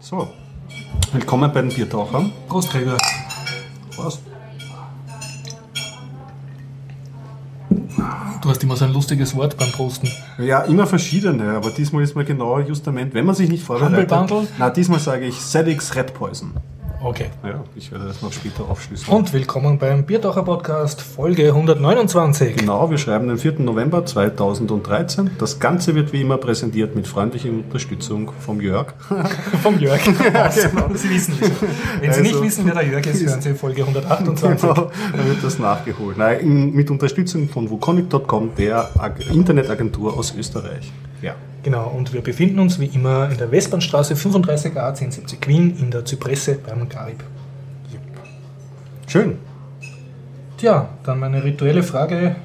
So, willkommen bei den Biertauchern. Prost, Gregor. Prost. Du hast immer so ein lustiges Wort beim Prosten. Ja, immer verschiedene, aber diesmal ist mal genau Justament, wenn man sich nicht vorbereitet. Humble Bundle? Na, diesmal sage ich Sedix Red Poison. Okay. Ja, ich werde das noch später aufschlüsseln. Und willkommen beim Biertaucher Podcast, Folge 129. Genau, wir schreiben den 4. November 2013. Das Ganze wird wie immer präsentiert mit freundlicher Unterstützung vom Jörg. Vom Jörg. Genau. Sie wissen es. Wenn Sie nicht Also- wissen, wer der Jörg ist, hören Sie Folge 128. Genau, dann wird das nachgeholt. Nein, in, mit Unterstützung von wukonic.com, der Ag Internetagentur aus Österreich. Ja. Genau, und wir befinden uns wie immer in der Westbahnstraße 35a 1070 Wien in der Zypresse beim Garib. Schön. Tja, dann meine rituelle Frage.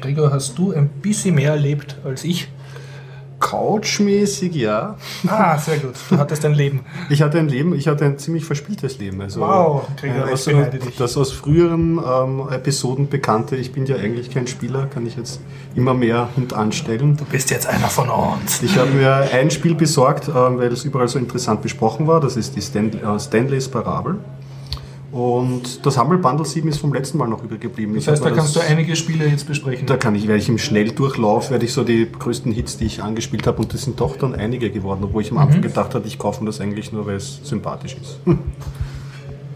Gregor, hast du ein bisschen mehr erlebt als ich? Couchmäßig, ja. Ah, sehr gut. Du hattest ein Leben. Ich hatte ein Leben, ich hatte ein ziemlich verspieltes Leben. Also, Wow, Gregor, äh, ich also, dich. das aus früheren ähm, Episoden bekannte, ich bin ja eigentlich kein Spieler, kann ich jetzt immer mehr hintanstellen. Du bist jetzt einer von uns. Ich habe mir ein Spiel besorgt, ähm, weil es überall so interessant besprochen war. Das ist die äh, Stanleys Parabel. Und das Humble Bundle 7 ist vom letzten Mal noch übergeblieben. Das heißt, da kannst du einige Spiele jetzt besprechen. Da kann ich, werde ich im Schnelldurchlauf, werde ich so die größten Hits, die ich angespielt habe, und das sind doch dann einige geworden, obwohl ich am Mhm. Anfang gedacht hatte, ich kaufe mir das eigentlich nur, weil es sympathisch ist.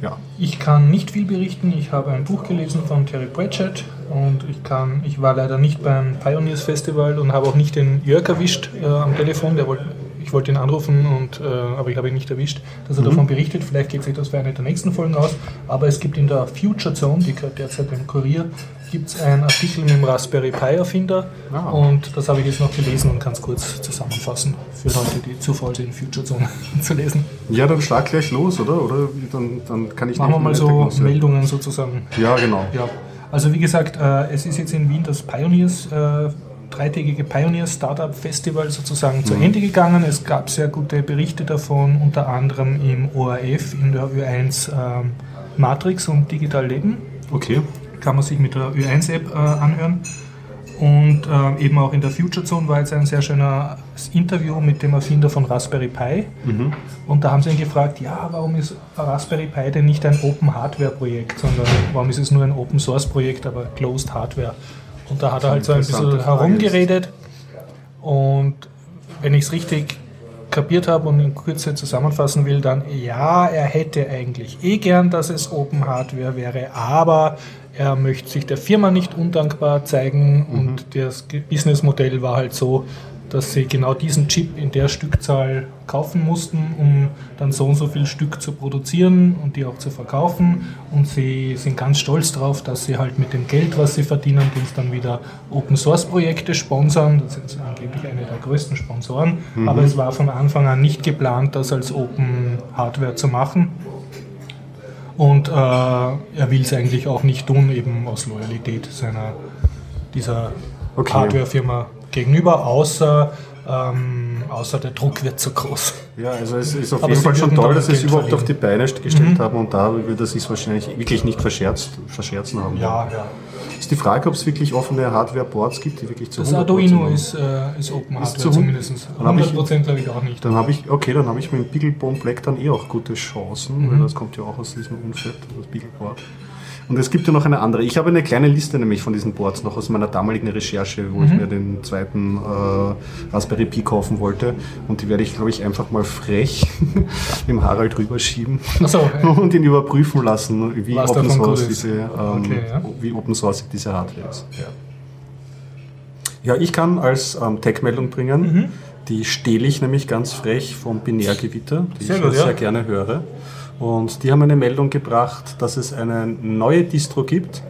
ja. Ich kann nicht viel berichten. Ich habe ein Buch gelesen von Terry Pratchett und ich kann, ich war leider nicht beim Pioneers Festival und habe auch nicht den Jörg erwischt äh, am Telefon. Der wollte, ich wollte ihn anrufen, und, äh, aber ich habe ihn nicht erwischt, dass er davon berichtet. Vielleicht geht sich das für eine der nächsten Folgen aus. Aber es gibt in der Future Zone, die gehört derzeit beim Kurier, gibt es einen Artikel mit dem Raspberry Pi Erfinder Ah. und das habe ich jetzt noch gelesen und kann es kurz zusammenfassen für Leute, die zu faul sind, Future Zone zu lesen. ja, dann schlag gleich los, oder? Oder dann, dann kann ich Machen wir mal so. Meldungen sozusagen. Ja, genau. Ja, also wie gesagt, äh, es ist jetzt in Wien das Pioneers, äh, dreitägige Pioneers Startup Festival sozusagen zu Ende gegangen. Es gab sehr gute Berichte davon, unter anderem im ORF, in der Ö1 ähm, Matrix und Digital Leben. Okay. Kann man sich mit der Ö1-App äh, anhören. Und äh, eben auch in der Future Zone war jetzt ein sehr schönes Interview mit dem Erfinder von Raspberry Pi. Und da haben sie ihn gefragt, ja, warum ist Raspberry Pi denn nicht ein Open Hardware Projekt, sondern warum ist es nur ein Open Source Projekt, aber Closed Hardware? Und da hat er halt so ein bisschen herumgeredet. Und wenn ich es richtig kapiert habe und in Kürze zusammenfassen will, dann ja, er hätte eigentlich eh gern, dass es Open Hardware wäre, aber er möchte sich der Firma nicht undankbar zeigen. Und das Businessmodell war halt so, dass sie genau diesen Chip in der Stückzahl kaufen mussten, um dann so und so viel Stück zu produzieren und die auch zu verkaufen. Und sie sind ganz stolz darauf, dass sie halt mit dem Geld, was sie verdienen, jetzt dann wieder Open Source Projekte sponsern. Das sind angeblich eine der größten Sponsoren. Aber es war von Anfang an nicht geplant, das als Open Hardware zu machen. Und äh, er will es eigentlich auch nicht tun, eben aus Loyalität seiner dieser Okay. Hardware-Firma gegenüber, außer, ähm, außer der Druck wird zu groß. Ja, also es ist auf Aber jeden Fall schon toll, da dass sie es überhaupt auf die. Beine gestellt haben und da würde es sich wahrscheinlich wirklich nicht verscherzt, verscherzen haben. Ja, ja. Ist die Frage, ob es wirklich offene Hardware-Boards gibt, die wirklich zu Das 100% Arduino sind. ist, äh, ist Open Hardware zu hun- zumindest. Dann hab ich- 100% glaube ich auch nicht. Dann habe ich, okay, dann habe ich mit dem Beaglebone Black dann eh auch gute Chancen, Mhm. weil das kommt ja auch aus diesem Umfeld, das Beagleboard. Und es gibt ja noch eine andere. Ich habe eine kleine Liste nämlich von diesen Boards noch aus meiner damaligen Recherche, wo Mhm. ich mir den zweiten äh, Raspberry Pi kaufen wollte. Und die werde ich, glaube ich, einfach mal frech dem Harald rüberschieben Achso, und ihn überprüfen lassen, wie Was Open Source ist. diese, ähm, Okay, ja. wie Open Source diese Hardware ist. Ja, ich kann als ähm, Tech-Meldung bringen, Mhm. die stehle ich nämlich ganz frech vom Binärgewitter, die Sehr ich gut, ja. sehr gerne höre. Und die haben eine Meldung gebracht, dass es eine neue Distro gibt,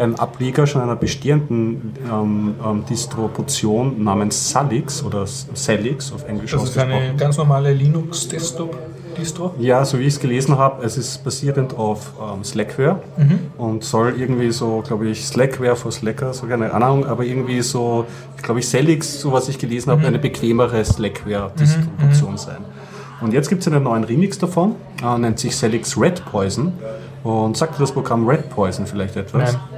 ein Ableger schon einer bestehenden ähm, ähm, Distribution namens Salix oder Salix auf Englisch das ist eine ganz normale Linux-Desktop-Distro. Ja, so wie ich es gelesen habe, es ist basierend auf ähm, Slackware. Und soll irgendwie so, glaube ich, Slackware for Slacker, so keine Ahnung, aber irgendwie so, glaube ich, Celix, so was ich gelesen habe, eine bequemere Slackware-Distribution sein. Und jetzt gibt es einen neuen Remix davon, äh, nennt sich Celix Red Poison. Und sagt dir das Programm Red Poison vielleicht etwas? Nein.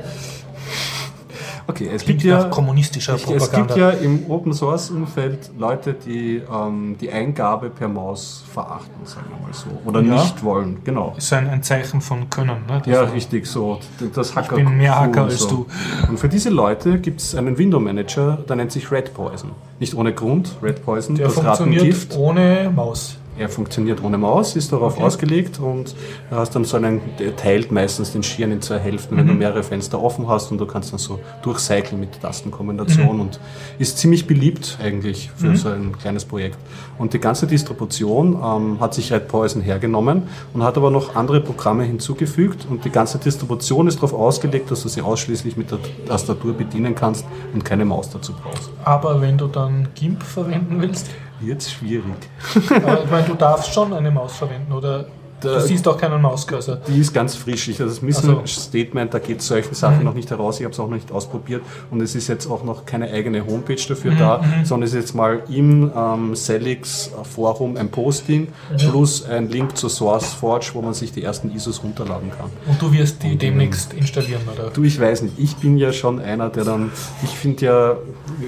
Okay, es Klingt gibt ja kommunistischer es, es gibt ja im Open Source Umfeld Leute, die ähm, die Eingabe per Maus verachten, sagen wir mal so, oder Ja. nicht wollen. Genau. ist ein, ein Zeichen von Können. Ne? Das Ja, richtig, so. Das Hacker bin mehr Hacker als so. Und für diese Leute gibt es einen Window Manager, der nennt sich Red Poison. Nicht ohne Grund, Red Poison, Der das funktioniert Rattengift. ohne Maus. Er funktioniert ohne Maus, ist darauf Okay. ausgelegt und hast dann so einen, der teilt meistens den Schirm in zwei Hälften, wenn du mehrere Fenster offen hast und du kannst dann so durchcyclen mit Tastenkombination und ist ziemlich beliebt eigentlich für so ein kleines Projekt. Und die ganze Distribution ähm, hat sich Red Poison hergenommen und hat aber noch andere Programme hinzugefügt und die ganze Distribution ist darauf ausgelegt, dass du sie ausschließlich mit der Tastatur bedienen kannst und keine Maus dazu brauchst. Aber wenn du dann GIMP verwenden willst, Jetzt schwierig. aber ich meine, du darfst schon eine Maus verwenden oder du Da- siehst auch keinen Mauscursor. Die ist ganz frisch. Ich- das Mission Ach Statement, da geht solche Sachen noch nicht heraus. Ich habe es auch noch nicht ausprobiert und es ist jetzt auch noch keine eigene Homepage dafür da, sondern es ist jetzt mal im ähm, Celix Forum ein Posting plus ein Link zur SourceForge, wo man sich die ersten ISOs runterladen kann. Und du wirst die demnächst installieren, oder? Du, ich weiß nicht. Ich bin ja schon einer, der dann, ich finde ja,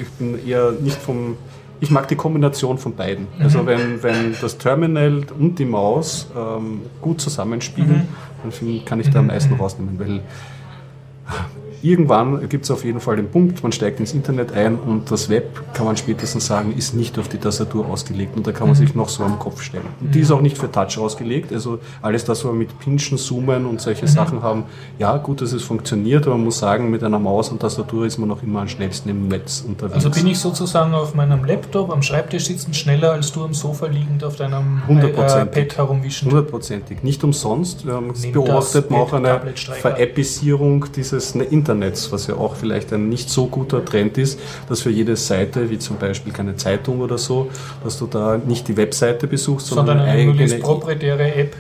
ich bin eher nicht vom, ich mag die Kombination von beiden. Also wenn, wenn das Terminal und die Maus ähm, gut zusammenspielen, dann find, kann ich da am meisten rausnehmen, weil irgendwann gibt es auf jeden Fall den Punkt, man steigt ins Internet ein und das Web, kann man spätestens sagen, ist nicht auf die Tastatur ausgelegt und da kann man sich noch so am Kopf stellen. Und die ist auch nicht für Touch ausgelegt, also alles das, was wir mit Pinchen, Zoomen und solche Sachen haben, ja gut, dass es funktioniert, aber man muss sagen, mit einer Maus und Tastatur ist man noch immer am schnellsten im Netz unterwegs. Also bin ich sozusagen auf meinem Laptop am Schreibtisch sitzen schneller als du am Sofa liegend auf deinem äh. Pad herumwischen. Hundertprozentig. Nicht umsonst ähm, beobachtet man auch eine. Veräppisierung dieses ne, Internets, was ja auch vielleicht ein nicht so guter Trend ist, dass für jede Seite, wie zum Beispiel keine Zeitung oder so, dass du da nicht die Webseite besuchst, sondern, sondern eine eigene... proprietäre App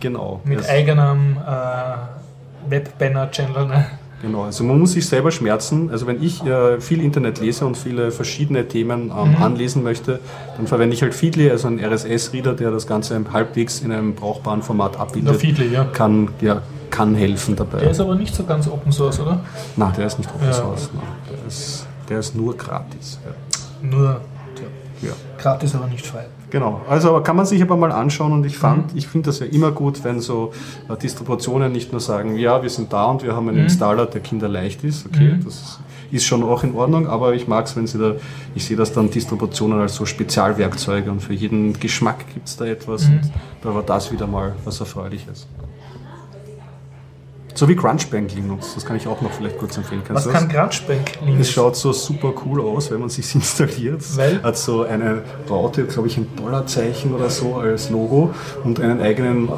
Genau. mit Das- eigenem äh, Web-Banner-Channel. Ne? Genau, also man muss sich selber schmerzen. Also wenn ich äh, viel Internet lese und viele verschiedene Themen ähm, Mhm. anlesen möchte, dann verwende ich halt Feedly, also einen RSS-Reader, der das Ganze halbwegs in einem brauchbaren Format Der abbildet. Feedly, ja. Kann, ja, kann helfen dabei. Der ist aber nicht so ganz Open Source, oder? Nein, der ist nicht Open Ja. Source. Nein, der, ist, der ist nur gratis. Ja. Nur Ja. gratis, aber nicht frei. Genau, also kann man sich aber mal anschauen und ich Mhm. fand, ich finde das ja immer gut, wenn so äh, Distributionen nicht nur sagen, ja, wir sind da und wir haben einen Mhm. Installer, der kinderleicht ist, okay, das ist schon auch in Ordnung, aber ich mag es, wenn sie da, ich sehe das dann Distributionen als so Spezialwerkzeuge und für jeden Geschmack gibt es da etwas Mhm. und da war das wieder mal was Erfreuliches. So wie Crunchbank Linux, das kann ich auch noch vielleicht kurz empfehlen. Kannst Was kann Crunchbank Es Linux? schaut so super cool aus, wenn man sich installiert. Weil? Hat so eine Raute, glaube ich, ein Dollarzeichen oder so als Logo und einen eigenen. Äh,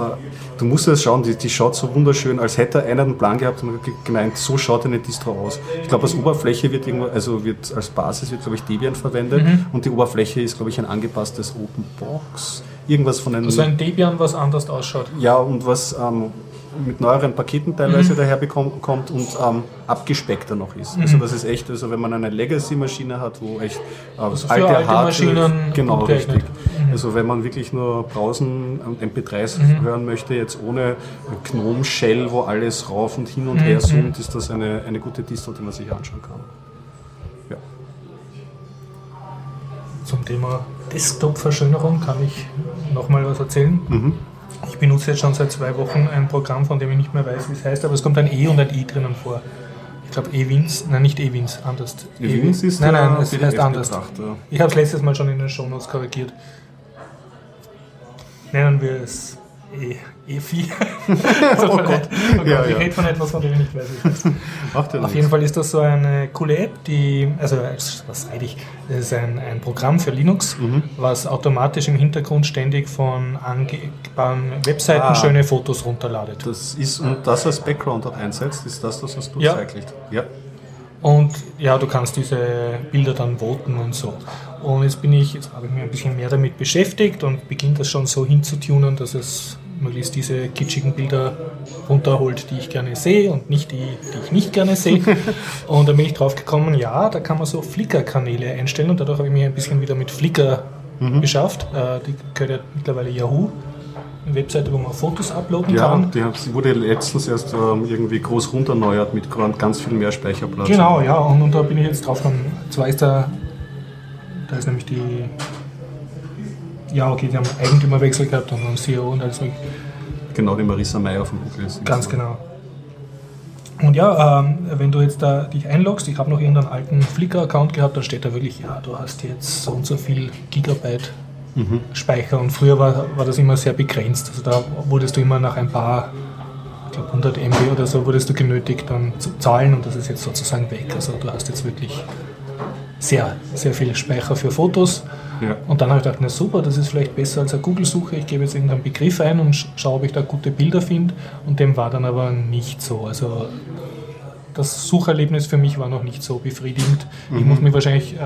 du musst das schauen, die, die schaut so wunderschön, als hätte einer einen Plan gehabt und ge- gemeint, so schaut eine Distro aus. Ich glaube, als Oberfläche wird irgendwo, also wird als Basis wird, glaube ich, Debian verwendet Mhm. und die Oberfläche ist, glaube ich, ein angepasstes Openbox. Irgendwas von einem. Also ein Debian, was anders ausschaut. Ja, und was ähm, mit neueren Paketen teilweise daherkommt kommt und ähm, abgespeckter noch ist. Also das ist echt, also wenn man eine Legacy-Maschine hat, wo echt äh, Also für alte Maschinen genau richtig. Also wenn man wirklich nur brausen und MP3s hören möchte, jetzt ohne Gnome Shell, wo alles rauf und hin und her zoomt, ist das eine, eine gute Distro, die man sich anschauen kann. Ja. Zum Thema Desktop-Verschönerung kann ich nochmal was erzählen. Ich benutze jetzt schon seit zwei Wochen ein Programm, von dem ich nicht mehr weiß, wie es heißt, aber es kommt ein E und ein I drinnen vor. Ich glaube Ewins, nein nicht Ewins, anders. Ewins ist nein, nein, es heißt anders. Ich habe es letztes Mal schon in den Shownotes korrigiert. Nennen wir es E, E4. oh Gott. Oh Ja, Gott, ich ja. rede von etwas, von dem ich nicht weiß. Macht ja Auf nichts. jeden Fall ist das so eine coole App, die, also was rede ich, das ist ein, ein Programm für Linux, Mhm. was automatisch im Hintergrund ständig von angebauten Webseiten Ah. schöne Fotos runterladet. Das ist, und das als Background einsetzt, ist das das, was du Ja. zeigst? Ja. Und ja, du kannst diese Bilder dann voten und so. Und jetzt bin ich, jetzt habe ich mich ein bisschen mehr damit beschäftigt und beginne das schon so hinzutunen, dass es möglichst diese kitschigen Bilder runterholt, die ich gerne sehe und nicht die, die ich nicht gerne sehe. und dann bin ich drauf gekommen, ja, da kann man so Flickr-Kanäle einstellen und dadurch habe ich mich ein bisschen wieder mit Flickr beschafft. Äh, die gehört ja mittlerweile Yahoo. eine Webseite, wo man Fotos uploaden Ja, kann. die hat- wurde letztens erst ähm, irgendwie groß runterneuert mit ganz viel mehr Speicherplatz. Genau, ja, und, und da bin ich jetzt drauf gekommen. Zwar ist da, da ist nämlich die, ja, okay, die haben Eigentümerwechsel gehabt und einen CEO und alles mögliche. Genau, die Marisa Meyer von Google ist. Ganz genau. Und ja, ähm, wenn du jetzt da dich einloggst, ich habe noch irgendeinen alten Flickr-Account gehabt, da steht da wirklich, ja, du hast jetzt so und so viel Gigabyte Speicher und früher war, war das immer sehr begrenzt. Also da wurdest du immer nach ein paar, ich glaube 100 MB oder so, wurdest du genötigt dann zu zahlen und das ist jetzt sozusagen weg. Also du hast jetzt wirklich sehr, sehr viel Speicher für Fotos. Ja. Und dann habe ich gedacht, na super, das ist vielleicht besser als eine Google-Suche. Ich gebe jetzt irgendeinen Begriff ein und sch- schaue, ob ich da gute Bilder finde. Und dem war dann aber nicht so. Also das Sucherlebnis für mich war noch nicht so befriedigend. Ich muss mich wahrscheinlich äh,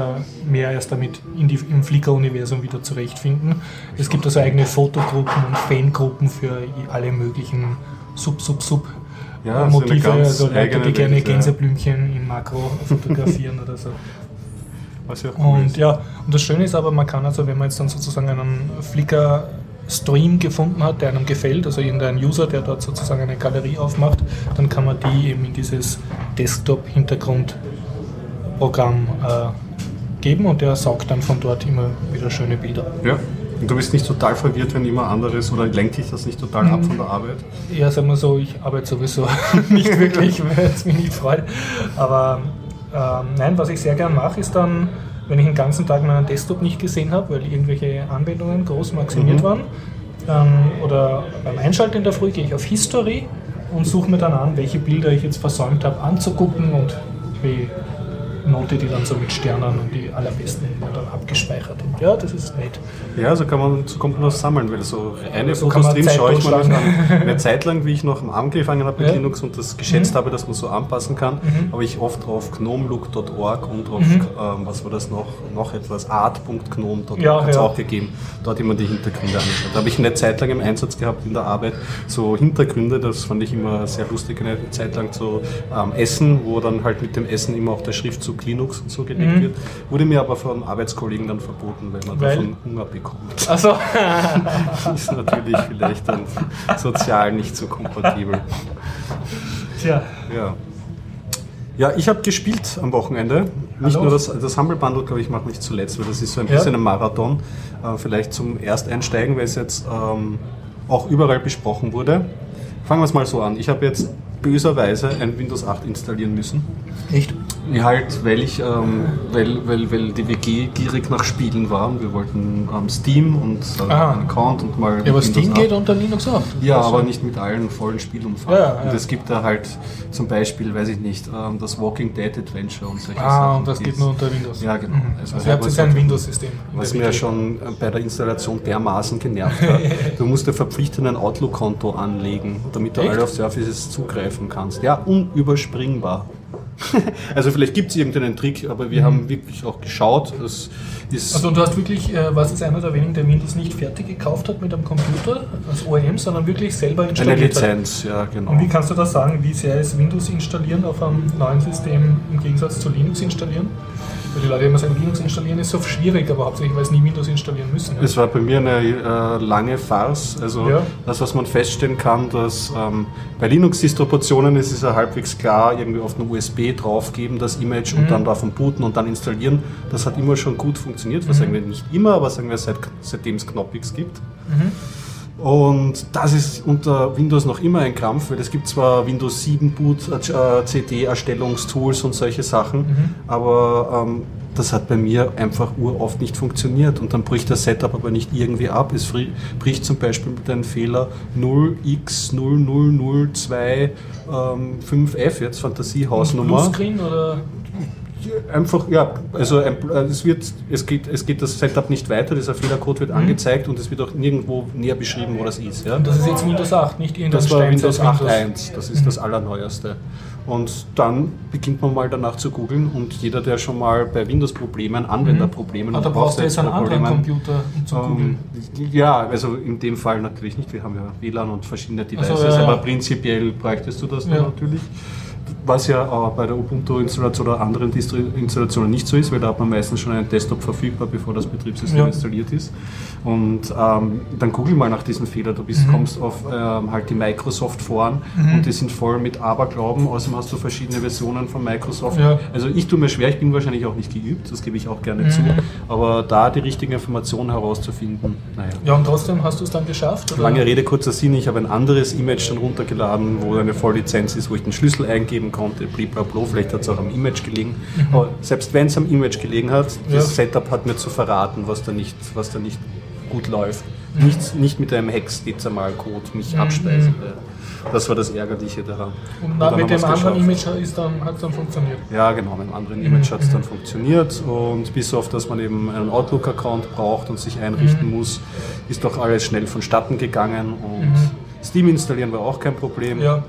mehr erst damit in die, im Flickr-Universum wieder zurechtfinden. Es gibt also eigene Fotogruppen und Fangruppen für alle möglichen Sub-Sub-Sub. Ja, so Motive, also Leute, die gerne Welt, ja. Gänseblümchen im Makro fotografieren oder so. Was ja cool Und ist. ja, und das Schöne ist aber, man kann also, wenn man jetzt dann sozusagen einen Flickr-Stream gefunden hat, der einem gefällt, also irgendein User, der dort sozusagen eine Galerie aufmacht, dann kann man die eben in dieses Desktop-Hintergrundprogramm äh, geben und der saugt dann von dort immer wieder schöne Bilder. Ja. Und du bist nicht total verwirrt, wenn immer anderes oder lenkt dich das nicht total Mhm. ab von der Arbeit? Ja, sagen wir so, ich arbeite sowieso nicht wirklich, weil es mich nicht freut. Aber nein, was ich sehr gern mache, ist dann, wenn ich den ganzen Tag meinen Desktop nicht gesehen habe, weil irgendwelche Anwendungen groß maximiert Mhm. waren, dann, oder beim Einschalten in der Früh gehe ich auf History und suche mir dann an, welche Bilder ich jetzt versäumt habe anzugucken und wie note die dann so mit Sternen und die allerbesten dann abgespeichert. Und ja, das ist nett. Ja, so kann man, so kommt man das sammeln, weil so eine So Fotos drin schaue ich das an. Eine Zeit lang, wie ich noch am angefangen habe mit Ja. Linux und das geschätzt Mhm. habe, dass man so anpassen kann, Mhm. habe ich oft auf gnomelook.org und auf, Mhm. ähm, was war das noch, noch etwas, art.gnome.org Ja, hat es ja. auch gegeben. Dort immer die Hintergründe angeschaut. Da habe ich eine Zeit lang im Einsatz gehabt in der Arbeit, so Hintergründe, das fand ich immer sehr lustig, eine Zeit lang zu ähm, Essen, wo dann halt mit dem Essen immer auch der Schriftzug Linux und so gelegt Mhm. wird. Wurde mir aber von Arbeitskollegen dann verboten, weil man Weil? davon Hunger bekommt. Also, ist natürlich vielleicht dann sozial nicht so kompatibel. tja, Ja. Ja, ich habe gespielt am Wochenende. Nicht Hallo? nur das, das Humble Bundle, glaube ich, mache nicht zuletzt, weil das ist so ein Ja. bisschen ein Marathon. Äh, vielleicht zum Ersteinsteigen, weil es jetzt ähm, auch überall besprochen wurde. Fangen wir es mal so an. Ich habe jetzt böserweise ein Windows 8 installieren müssen. echt? Ja, halt, weil ich, ähm, weil, weil, weil die WG gierig nach Spielen war und wir wollten ähm, Steam und äh, Ah. einen Account und mal. Ja, aber Steam 8. geht unter Linux auch. Ja, Also, aber nicht mit allen vollen Spielumfang. Ja, ja. Und es gibt da halt zum Beispiel, weiß ich nicht, ähm, das Walking Dead Adventure und solche Ah, Sachen. und das geht nur unter Windows. Ja, genau. Mhm. Also Also, ihr habt was jetzt ein Windows-System. in Was mir schon äh, bei der Installation dermaßen genervt hat. Du musst dir verpflichtend ein Outlook-Konto anlegen, damit du Echt? alle auf Services zugreifen kannst. Ja, unüberspringbar. also vielleicht gibt es irgendeinen Trick, aber wir haben wirklich auch geschaut. Es ist Mhm. Also und du hast wirklich, äh, was ist einer der wenigen, der Windows nicht fertig gekauft hat mit einem Computer als OEM, sondern wirklich selber eine installiert hat. Lizenz, ja genau. Und wie kannst du das sagen? Wie sehr ist Windows installieren auf einem neuen System im Gegensatz zu Linux installieren? Weil die Leute immer sagen, Linux installieren ist so schwierig, aber hauptsächlich, weil sie nie Windows installieren müssen. Ja. Es war bei mir eine äh, lange Farce. Also Ja. das, was man feststellen kann, dass ähm, bei Linux-Distributionen ist es ja halbwegs klar, irgendwie auf eine USB draufgeben, das Image Mhm. und dann davon booten und dann installieren. Das hat immer schon gut funktioniert. Mhm. Was sagen wir nicht immer, aber sagen wir seit, seitdem es Knoppix gibt. Mhm. Und das ist unter Windows noch immer ein Krampf, weil es gibt zwar Windows 7 Boot, äh, CD-Erstellungstools und solche Sachen, Mhm. aber ähm, das hat bei mir einfach uroft nicht funktioniert und dann bricht das Setup aber nicht irgendwie ab. Es bricht zum Beispiel mit einem Fehler 0x00025F, ähm, 5F jetzt Fantasiehausnummer. Bluescreen oder Einfach, ja, also ein, äh, es, wird, es, geht, es geht das Setup nicht weiter, dieser Fehlercode Mhm. wird angezeigt und es wird auch nirgendwo näher beschrieben, wo das ist. Ja? und das ist jetzt Windows 8, nicht irgendein Das war Windows Steinzeit- 8.1, das ist das allerneueste. Und dann beginnt man mal danach zu googeln und jeder, der schon mal bei Windows-Problemen, Anwenderproblemen da und brauchst du jetzt einen anderen Computer, um zu googeln. ähm, ja, also in dem Fall natürlich nicht. Wir haben ja WLAN und verschiedene Devices, ja, ja. aber prinzipiell bräuchtest du das dann Ja. natürlich. Was ja äh, bei der Ubuntu-Installation oder anderen Distro-Installationen nicht so ist, weil da hat man meistens schon einen Desktop verfügbar, bevor das Betriebssystem ja. installiert ist. Und ähm, dann google mal nach diesem Fehler. Du bist, mhm. kommst auf ähm, halt die Microsoft-Foren mhm. und die sind voll mit Aberglauben. Außerdem hast du verschiedene Versionen von Microsoft. Ja. Also ich tue mir schwer, ich bin wahrscheinlich auch nicht geübt, das gebe ich auch gerne mhm. zu. Aber da die richtige Information herauszufinden, naja. Ja, und trotzdem hast du es dann geschafft? Oder? Lange Rede, kurzer Sinn. Ich habe ein anderes Image dann runtergeladen, wo eine Volllizenz ist, wo ich den Schlüssel eingeben konnte. Bliblablo, vielleicht hat es auch am Image gelegen. Mhm. Aber selbst wenn es am Image gelegen hat, das ja. Setup hat mir zu verraten, was da nicht, was da nicht gut läuft. Mhm. Nicht, nicht mit einem Hex-Dezimalcode mich mhm. abspeisen. Das war das Ärgerliche daran. Und, und mit dem anderen Image hat es dann, dann funktioniert? Ja, genau, mit dem anderen Image mhm. hat es dann funktioniert. Und bis auf, dass man eben einen Outlook-Account braucht und sich einrichten mhm. muss, ist doch alles schnell vonstatten gegangen. Und mhm. Steam installieren war auch kein Problem. Ja.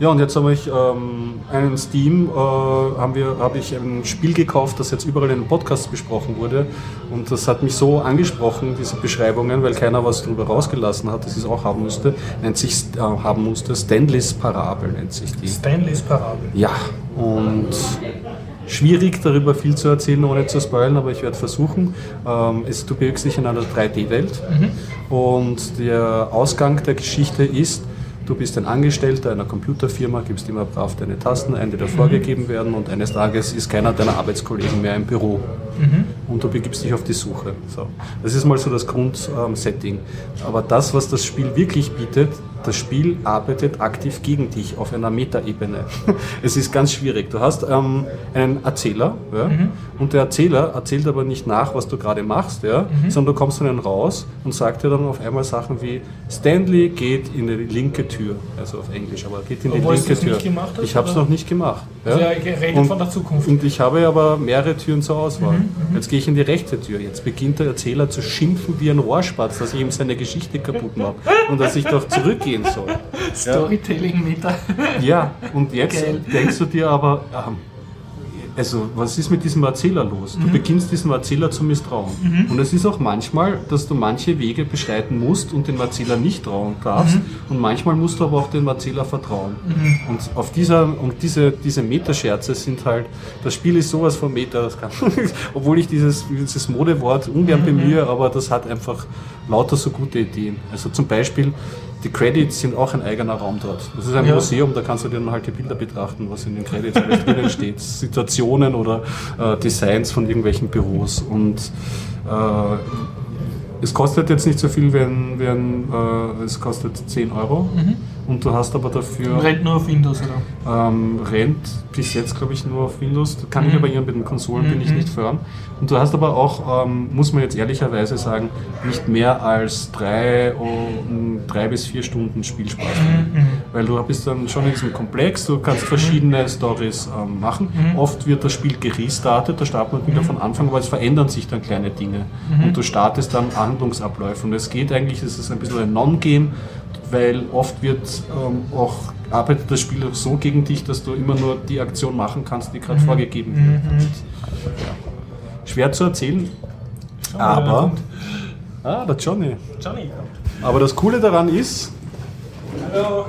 Ja, und jetzt habe ich ähm, einen Steam, äh, habe ich ein Spiel gekauft, das jetzt überall in den Podcasts besprochen wurde. Und das hat mich so angesprochen, diese Beschreibungen, weil keiner was darüber rausgelassen hat, dass ich es auch haben müsste. Nennt sich, äh, haben musste, Stanleys Parabel nennt sich die. Stanleys Parabel? Ja, und schwierig darüber viel zu erzählen, ohne zu spoilen, aber ich werde versuchen. Ähm, es, du bewegst dich in einer 3D-Welt mhm. und der Ausgang der Geschichte ist, Du bist ein Angestellter einer Computerfirma, gibst immer brav deine Tasten ein, die dir vorgegeben werden und eines Tages ist keiner deiner Arbeitskollegen mehr im Büro. Mhm. Und du begibst dich auf die Suche. So. Das ist mal so das Grundsetting. Ähm, Aber das, was das Spiel wirklich bietet, das Spiel arbeitet aktiv gegen dich auf einer Metaebene. es ist ganz schwierig. Du hast ähm, einen Erzähler ja, mhm. und der Erzähler erzählt aber nicht nach, was du gerade machst, ja, mhm. sondern du kommst dann raus und sagt dir dann auf einmal Sachen wie Stanley geht in die linke Tür, also auf Englisch, aber geht in die Obwohl linke Tür. Hast, ich habe es noch nicht gemacht. Ja. Also er redet und, von der Zukunft. Und ich habe aber mehrere Türen zur Auswahl. Mhm. mhm. Jetzt gehe ich in die rechte Tür. Jetzt beginnt der Erzähler zu schimpfen wie ein Rohrspatz, dass ich ihm seine Geschichte kaputt mache und dass ich doch zurückgehen soll. Storytelling Meta. Ja, und jetzt Geil. denkst du dir aber, ähm, also was ist mit diesem Erzähler los? Du mhm. beginnst diesem Erzähler zu misstrauen. Mhm. Und es ist auch manchmal, dass du manche Wege beschreiten musst und dem Erzähler nicht trauen darfst. Mhm. Und manchmal musst du aber auch dem Erzähler vertrauen. Mhm. Und auf dieser, und diese, diese Metascherze sind halt, das Spiel ist sowas von Meta, das kann, obwohl ich dieses, dieses Modewort ungern mhm. bemühe, aber das hat einfach lauter so gute Ideen. Also zum Beispiel, die Credits sind auch ein eigener Raum dort. Das ist ein ja. Museum, da kannst du dir dann halt die Bilder betrachten, was in den Credits drinnen steht. Situationen oder äh, Designs von irgendwelchen Büros. Und äh, es kostet jetzt nicht so viel, wenn, wenn äh, es kostet 10 Euro. Mhm. Und du hast aber dafür. Rennt nur auf Windows, oder? Ähm, rennt bis jetzt, glaube ich, nur auf Windows. Kann mhm. ich aber hier mit den Konsolen mhm. bin ich mhm. nicht fern. Und du hast aber auch, ähm, muss man jetzt ehrlicherweise sagen, nicht mehr als drei, um, drei bis vier Stunden Spielspaß. Mhm. Weil du bist dann schon in diesem Komplex, du kannst verschiedene Stories ähm, machen. Mhm. Oft wird das Spiel gerestartet, da startet man wieder von Anfang, aber es verändern sich dann kleine Dinge. Und du startest dann Handlungsabläufe. Und es geht eigentlich, es ist ein bisschen ein Non-Game weil oft wird ähm, auch arbeitet das Spiel so gegen dich, dass du immer nur die Aktion machen kannst, die gerade mhm. vorgegeben wird. Mhm. Ja. Schwer zu erzählen, oh, aber ah, der Johnny. Johnny. Aber das Coole daran ist, Hallo.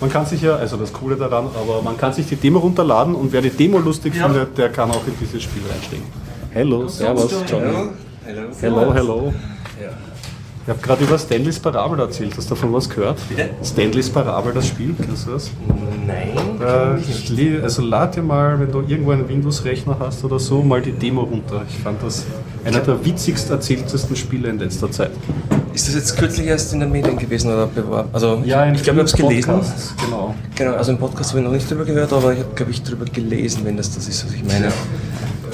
man kann sich ja, also das Coole daran, aber man kann sich die Demo runterladen und wer die Demo lustig ja. findet, der kann auch in dieses Spiel reinsteigen. Hello, servus, Johnny. Hello, hello. hello. Ja. Ich habe gerade über Stanleys Parabel erzählt. Hast du davon was gehört? Bitte? Stanleys Parabel, das Spiel, kennst du das? Nein. Äh, also lad dir mal, wenn du irgendwo einen Windows-Rechner hast oder so, mal die Demo runter. Ich fand das einer der witzigst erzähltesten Spiele in letzter Zeit. Ist das jetzt kürzlich erst in den Medien gewesen oder beworben? Also ja, ich glaube, ich habe es gelesen. Genau. Genau, also im Podcast habe ich noch nicht drüber gehört, aber ich habe, glaube ich, drüber gelesen, wenn das das ist, was ich meine.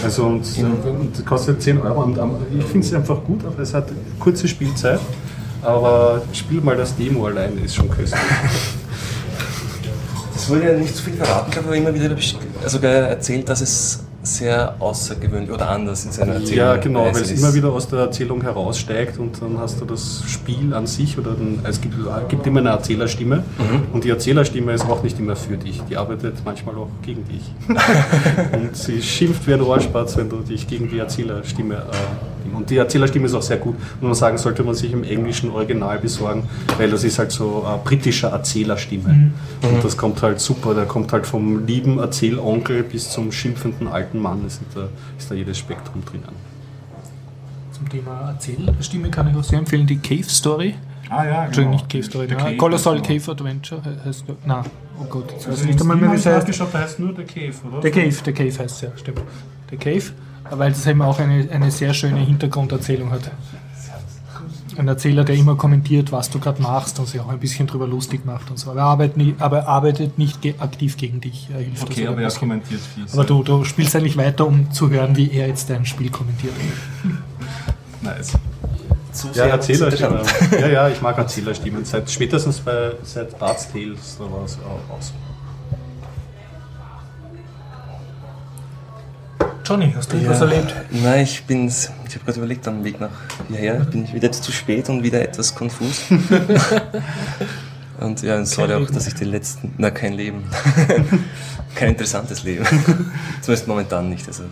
Also und, und kostet 10 Euro. Und ich finde es einfach gut, aber es hat kurze Spielzeit. Aber spiel mal das Demo allein, ist schon köstlich. Es wurde ja nicht so viel verraten, ich habe immer wieder also erzählt, dass es sehr außergewöhnlich oder anders in seiner Erzählung Ja, genau, weil es immer wieder aus der Erzählung heraussteigt und dann hast du das Spiel an sich oder den, es gibt, gibt immer eine Erzählerstimme mhm. und die Erzählerstimme ist auch nicht immer für dich, die arbeitet manchmal auch gegen dich. und sie schimpft wie ein Ohrspatz, wenn du dich gegen die Erzählerstimme äh, Ding. Und die Erzählerstimme ist auch sehr gut. Und man sagen, sollte man sich im englischen Original besorgen, weil das ist halt so eine britische Erzählerstimme. Mhm. Und das kommt halt super. Der kommt halt vom lieben Erzählonkel bis zum schimpfenden alten Mann. Ist da, ist da jedes Spektrum drinnen. Zum Thema Erzählstimme kann ich auch sehr empfehlen, die Cave Story. Ah ja, Entschuldigung, nicht Cave Story, The ja, Cave, Colossal genau. Cave Adventure he- heißt der. Nein, oh Gott, jetzt weiß Also ich nicht einmal mehr, wie es heißt. geschaut, der heißt nur The Cave, oder? Der Cave, der Cave heißt es ja, stimmt. Der Cave, weil das eben auch eine, eine sehr schöne Hintergrunderzählung hat. Ein Erzähler, der immer kommentiert, was du gerade machst und sich auch ein bisschen drüber lustig macht und so. Aber er arbeitet nicht, aber er arbeitet nicht ge- aktiv gegen dich. Er hilft Okay, sogar aber er kommentiert fies. aber du, du spielst eigentlich weiter, um zu hören, wie er jetzt dein Spiel kommentiert. Nice. Zu Ja, Erzählerstimmen. ja, ja, ich mag Erzählerstimmen. Seit, spätestens bei seit Bart's Tales, da war es auch aus. Johnny, hast du etwas Ja, erlebt? Nein, ich bin, ich habe gerade überlegt, am Weg nach hierher bin ich wieder zu spät und wieder etwas konfus. und ja, und sorry auch, dass ich die letzten, na kein Leben, kein interessantes Leben, zumindest momentan nicht. Also,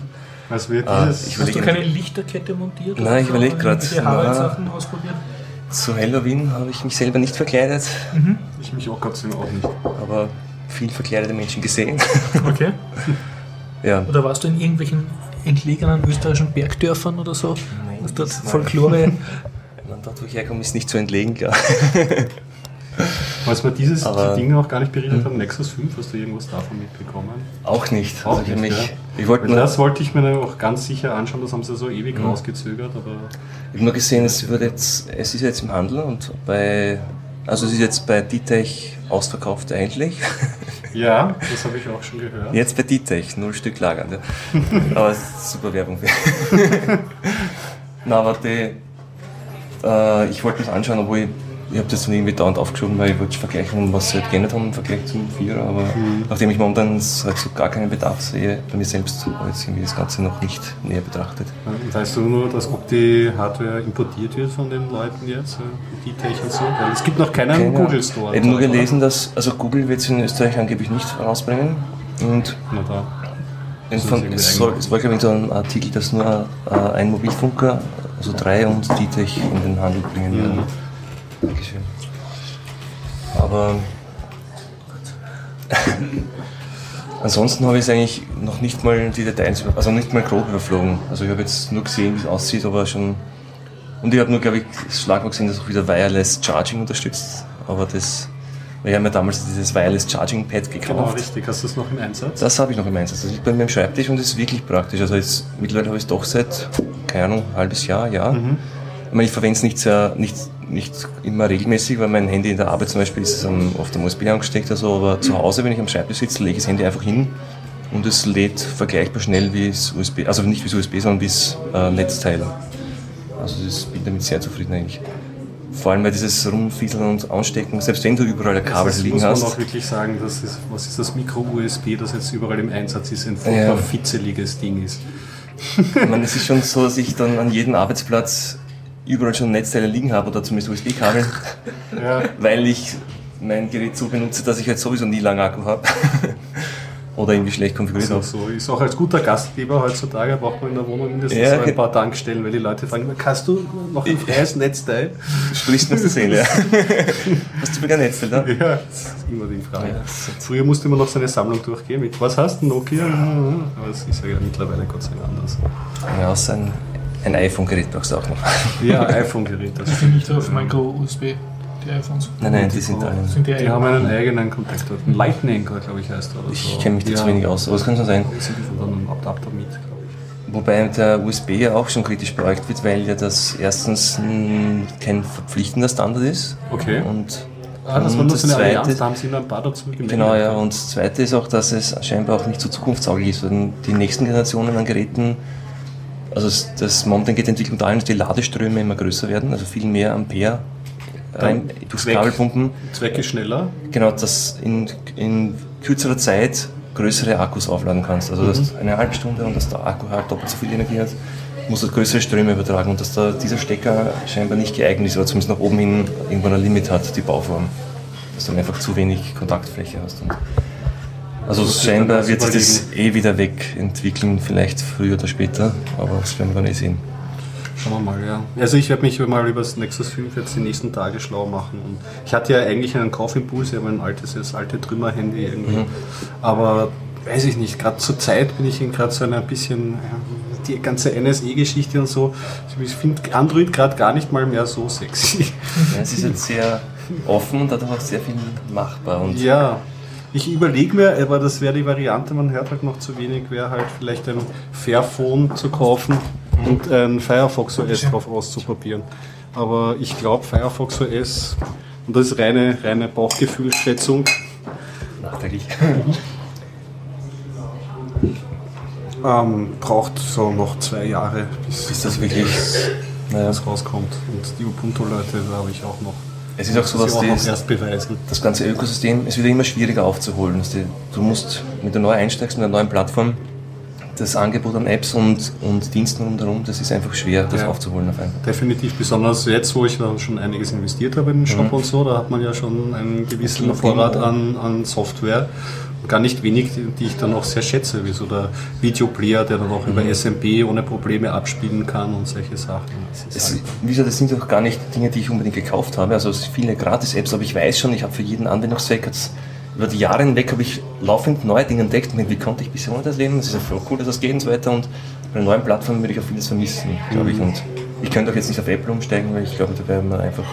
Was wird Ah, dieses? ich Hast du überlege- keine Lichterkette montiert? Nein, ich oder überleg grad. irgendwelche Na. Harald-Sachen ausprobiert? zu Halloween habe ich mich selber nicht verkleidet, ich mich auch Gott sei Dank auch nicht. aber viel verkleidete Menschen gesehen. Okay. Ja, Oder warst du in irgendwelchen entlegenen österreichischen Bergdörfern oder so? Nein, Was dort Folklore. man dort, wo ich herkomme, ist nicht zu entlegen, klar. Was wir dieses Aber- die Dinge auch gar nicht berichtet haben, Nexus 5, hast du irgendwas davon mitbekommen? Auch nicht. Auch Also ich, nicht, mich, ja. ich wollte das wollte ich mir dann auch ganz sicher anschauen, das haben sie so ewig rausgezögert, aber Ich habe nur gesehen, es, wird jetzt, es ist jetzt im Handel und bei, also es ist jetzt bei Ditech ausverkauft eigentlich. ja, das habe ich auch schon gehört. Jetzt bei Ditech, null Stück lagern. Ja. Aber es ist super Werbung für. Na, aber die, äh, ich wollte mir das anschauen, obwohl ich, ich habe das dann irgendwie dauernd aufgeschoben, weil ich wollte vergleichen, was sie halt geändert haben im Vergleich zum Vierer. Aber nachdem ich momentan halt so gar keinen Bedarf sehe, bei mir selbst, habe ich jetzt irgendwie das Ganze noch nicht näher betrachtet. Und weißt du nur, dass ob die Hardware importiert wird von den Leuten jetzt, äh, die Tech und so? Weil es gibt noch keinen Keine- Google Store. Ich habe nur oder? gelesen, dass, also Google wird es in Österreich angeblich nicht rausbringen. Und Na da. von, es, soll, es war, glaube ich, so ein Artikel, dass nur äh, ein Mobilfunker, also drei und Ditech in den Handel bringen werden. Dankeschön. Aber ansonsten habe ich es eigentlich noch nicht mal die Details, also nicht mal grob überflogen. Also ich habe jetzt nur gesehen, wie es aussieht, aber schon. Und ich habe nur, glaube ich, das Schlagwort gesehen, dass auch wieder Wireless Charging unterstützt. Aber das, weil ich habe mir damals dieses Wireless Charging Pad gekauft. Genau, richtig. Hast du das noch im Einsatz? Das habe ich noch im Einsatz. Das liegt bei mir am Schreibtisch und ist wirklich praktisch. Also jetzt, mittlerweile habe ich es doch seit, keine Ahnung, ein halbes Jahr, ja. Mhm. Ich meine, ich verwende es nicht, sehr, nicht, nicht immer regelmäßig, weil mein Handy in der Arbeit zum Beispiel ist am, auf dem USB angesteckt, also, aber zu Hause, wenn ich am Schreibtisch sitze, lege ich das Handy einfach hin und es lädt vergleichbar schnell wie das USB, also nicht wie das USB, sondern wie das äh, Netzteil. Also das bin damit sehr zufrieden eigentlich. Vor allem, weil dieses Rumfieseln und Anstecken, selbst wenn du überall ein Kabel das liegen muss man hast. auch wirklich sagen, das ist, was ist das Micro-USB, das jetzt überall im Einsatz ist, ein furchtbar Ja. fitzeliges Ding ist. Ich meine, es ist schon so, dass ich dann an jedem Arbeitsplatz überall schon Netzteile liegen habe oder zumindest USB-Kabel, Ja. weil ich mein Gerät so benutze, dass ich halt sowieso nie lange Akku habe. oder irgendwie schlecht konfiguriert Ist auch habe. so. Ist auch als guter Gastgeber heutzutage braucht man in der Wohnung mindestens Ja, so ein paar Tankstellen, weil die Leute fragen immer, kannst du noch ein freies Netzteil? Du sprichst mir aus der Seele. ja. Hast du mir kein Netzteil da? Ja, das ist immer die Frage. Ja. Früher musste man noch seine Sammlung durchgehen mit, was hast du, Nokia? Aber es ist ja mittlerweile Gott sei Dank anders. Ja, außer ein, iPhone-Gerät brauchst du auch noch. Ja, iPhone-Gerät. Die sind nicht auf Micro-USB, die iPhones. Nein, nein, die sind alle. Sind die Die haben einen eigenen Kontaktor. Ein Lightning, glaube ich, heißt er. Oder so. Ich kenne mich da ja. zu wenig aus, aber es kann schon sein. Sind die von einem Adapter mit, glaube ich. Wobei der USB ja auch schon kritisch beäugt wird, weil ja das erstens kein verpflichtender Standard ist. Okay. Und, Ah, das war nur so eine zweite- Allianz, da haben sie nur ein paar dazu gemeldet. Genau, ja. Und das Zweite ist auch, dass es scheinbar auch nicht so zukunftstauglich ist. Weil die nächsten Generationen an Geräten, also es- das momentan geht die Entwicklung dahin, dass die Ladeströme immer größer werden, also viel mehr Ampere rein durchs Zweck. Kabel pumpen. Zweck ist schneller. Genau, dass in, in kürzerer Zeit größere Akkus aufladen kannst. Also dass Mhm. eine halbe Stunde und dass der Akku halt doppelt so viel Energie hat, muss er größere Ströme übertragen und dass da dieser Stecker scheinbar nicht geeignet ist oder zumindest nach oben hin irgendwann ein Limit hat, die Bauform. Dass du dann einfach zu wenig Kontaktfläche hast. Und also scheinbar wird sich das eh wieder wegentwickeln, vielleicht früher oder später, aber das werden wir dann eh sehen. Schauen wir mal, ja. Also ich werde mich mal über das Nexus 5 jetzt die nächsten Tage schlau machen. Und ich hatte ja eigentlich einen Kaufimpuls, ich habe ein altes, das alte Trümmer-Handy irgendwie. Mhm. Aber weiß ich nicht, gerade zur Zeit bin ich gerade so ein bisschen, die ganze NSE-Geschichte und so. Ich finde Android gerade gar nicht mal mehr so sexy. Ja, es ist jetzt sehr offen und dadurch auch sehr viel machbar. Und ja, ich überlege mir, aber das wäre die Variante, man hört halt noch zu wenig, wäre halt vielleicht ein Fairphone zu kaufen und ein Firefox OS drauf auszuprobieren. Aber ich glaube, Firefox OS, und das ist reine, reine Bauchgefühlsschätzung, nachträglich. ähm, braucht so noch zwei Jahre, bis, bis das wirklich naja. rauskommt. Und die Ubuntu-Leute, da habe ich auch noch. Es ist auch so, dass das, beweisen. das ganze Ökosystem es wird immer schwieriger aufzuholen. Du musst, mit der neu einsteigst, mit einer neuen Plattform, das Angebot an Apps und, und Diensten rundherum, das ist einfach schwer, das ja, aufzuholen auf einmal. Definitiv, besonders jetzt, wo ich da schon einiges investiert habe in den Shop mhm. und so, da hat man ja schon einen gewissen Vorrat an, an Software gar nicht wenig, die ich dann auch sehr schätze, wie so der Videoplayer, der dann auch mhm. über SMP ohne Probleme abspielen kann und solche Sachen. Das, es, wie gesagt, das sind auch gar nicht Dinge, die ich unbedingt gekauft habe, also viele Gratis-Apps, aber ich weiß schon, ich habe für jeden Anwendungszweck jetzt über die Jahre hinweg habe ich laufend neue Dinge entdeckt, wie konnte ich bisher ohne das leben, es ist ja voll cool, dass das geht und so weiter und bei einer neuen Plattform würde ich auch vieles vermissen, glaube ich, mhm. und ich könnte auch jetzt nicht auf Apple umsteigen, weil ich glaube, da wäre man einfach,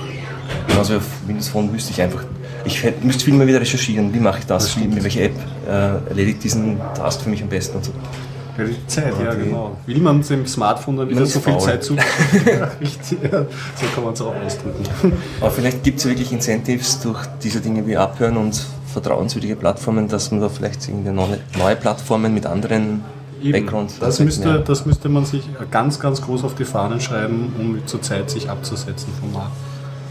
genauso wie auf Windows Phone wüsste ich einfach ich müsste viel mal wieder recherchieren, wie mache ich das, wie, mit welcher App äh, erledigt diesen Task für mich am besten und so. Ja, die Zeit, ja, genau. Will man dem Smartphone dann wieder so viel faul. Zeit zu? ja, richtig, ja. So kann man es auch ausdrücken. Aber vielleicht gibt es wirklich Incentives durch diese Dinge wie Abhören und vertrauenswürdige Plattformen, dass man da vielleicht irgendwie neue Plattformen mit anderen Backgrounds. Das müsste, das müsste man sich ganz, ganz groß auf die Fahnen schreiben, um zur Zeit sich abzusetzen vom Markt.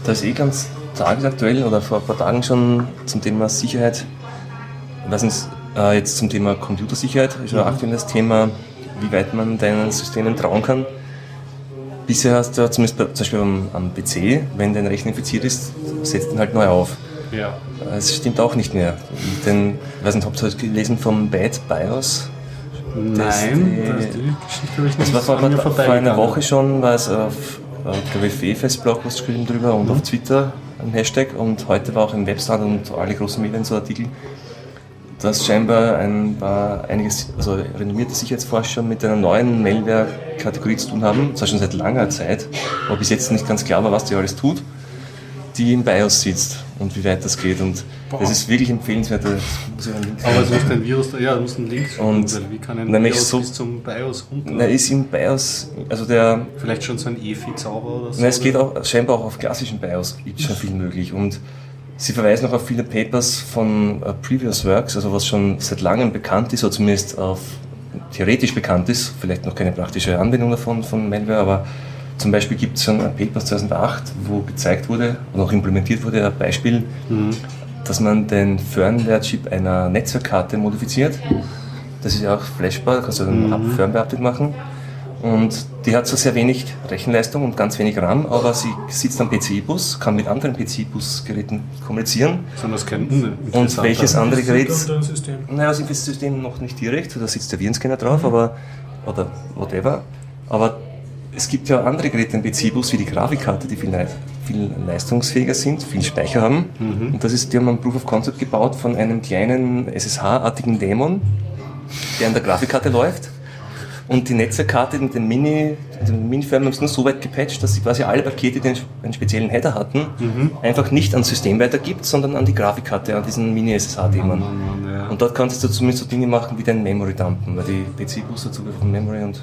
Das ist eh ganz tagesaktuell oder vor ein paar Tagen schon zum Thema Sicherheit. Was uns äh, jetzt zum Thema Computersicherheit ist ein mhm. aktuelles Thema, wie weit man deinen Systemen trauen kann. Bisher hast du zumindest bei, zum Beispiel am, am, PC, wenn dein Rechner infiziert ist, setzt ihn halt neu auf. Ja. Es stimmt auch nicht mehr. Denn, ich weiß nicht, habt ihr das gelesen vom Bad BIOS? Nein, das, die, die Geschichte habe ich nicht Das war vor, vor einer Woche schon, war es auf, glaube ich, FEFES Blog was geschrieben drüber und mhm. auf Twitter ein Hashtag und heute war auch im Webstart und alle großen Medien so Artikel, dass scheinbar ein paar einiges, also renommierte Sicherheitsforscher mit einer neuen Malware-Kategorie zu tun haben, zwar schon seit langer Zeit, aber bis jetzt nicht ganz klar war, was die alles tut, die im BIOS sitzt und wie weit das geht. Und Boah. das ist wirklich empfehlenswert. Aber es muss ein Virus, ja, muss ein Link und wie kann ein Virus so, bis zum BIOS runter? Na, ist im BIOS, also der... Vielleicht schon so ein EFI-Zauber oder so? Na, es geht auch, scheinbar auch auf klassischen BIOS, gibt schon viel möglich. Und sie verweisen auch auf viele Papers von uh, Previous Works, also was schon seit langem bekannt ist, oder zumindest auf theoretisch bekannt ist, vielleicht noch keine praktische Anwendung davon, von Malware, aber zum Beispiel gibt es schon ein Paper 2008, wo gezeigt wurde und auch implementiert wurde, ein Beispiel, mhm. dass man den Firmware-Chip einer Netzwerkkarte modifiziert. Das ist ja auch flashbar, da kannst du einen mhm. Firmware-Update machen. Und die hat so sehr wenig Rechenleistung und ganz wenig RAM, aber sie sitzt am PCI-Bus, kann mit anderen PCI-Bus-Geräten kommunizieren. Sondern das kennt Und welches andere Gerät? Naja, das System noch nicht direkt, da sitzt der Virenscanner drauf, aber, oder whatever. Aber es gibt ja andere Geräte im PC-Bus wie die Grafikkarte, die viel, viel leistungsfähiger sind, viel Speicher haben. Mhm. Und das ist, die haben ein Proof of Concept gebaut von einem kleinen SSH-artigen Dämon, der an der Grafikkarte läuft. Und die Netzwerkkarte mit den Mini, den Mini-Firmen haben es nur so weit gepatcht, dass sie quasi alle Pakete, die einen speziellen Header hatten, mhm. einfach nicht ans System weitergibt, sondern an die Grafikkarte, an diesen Mini-SSH-Dämon. Ja. Und dort kannst du zumindest so Dinge machen wie dein Memory dumpen, weil die PC-Bus dazu von Memory und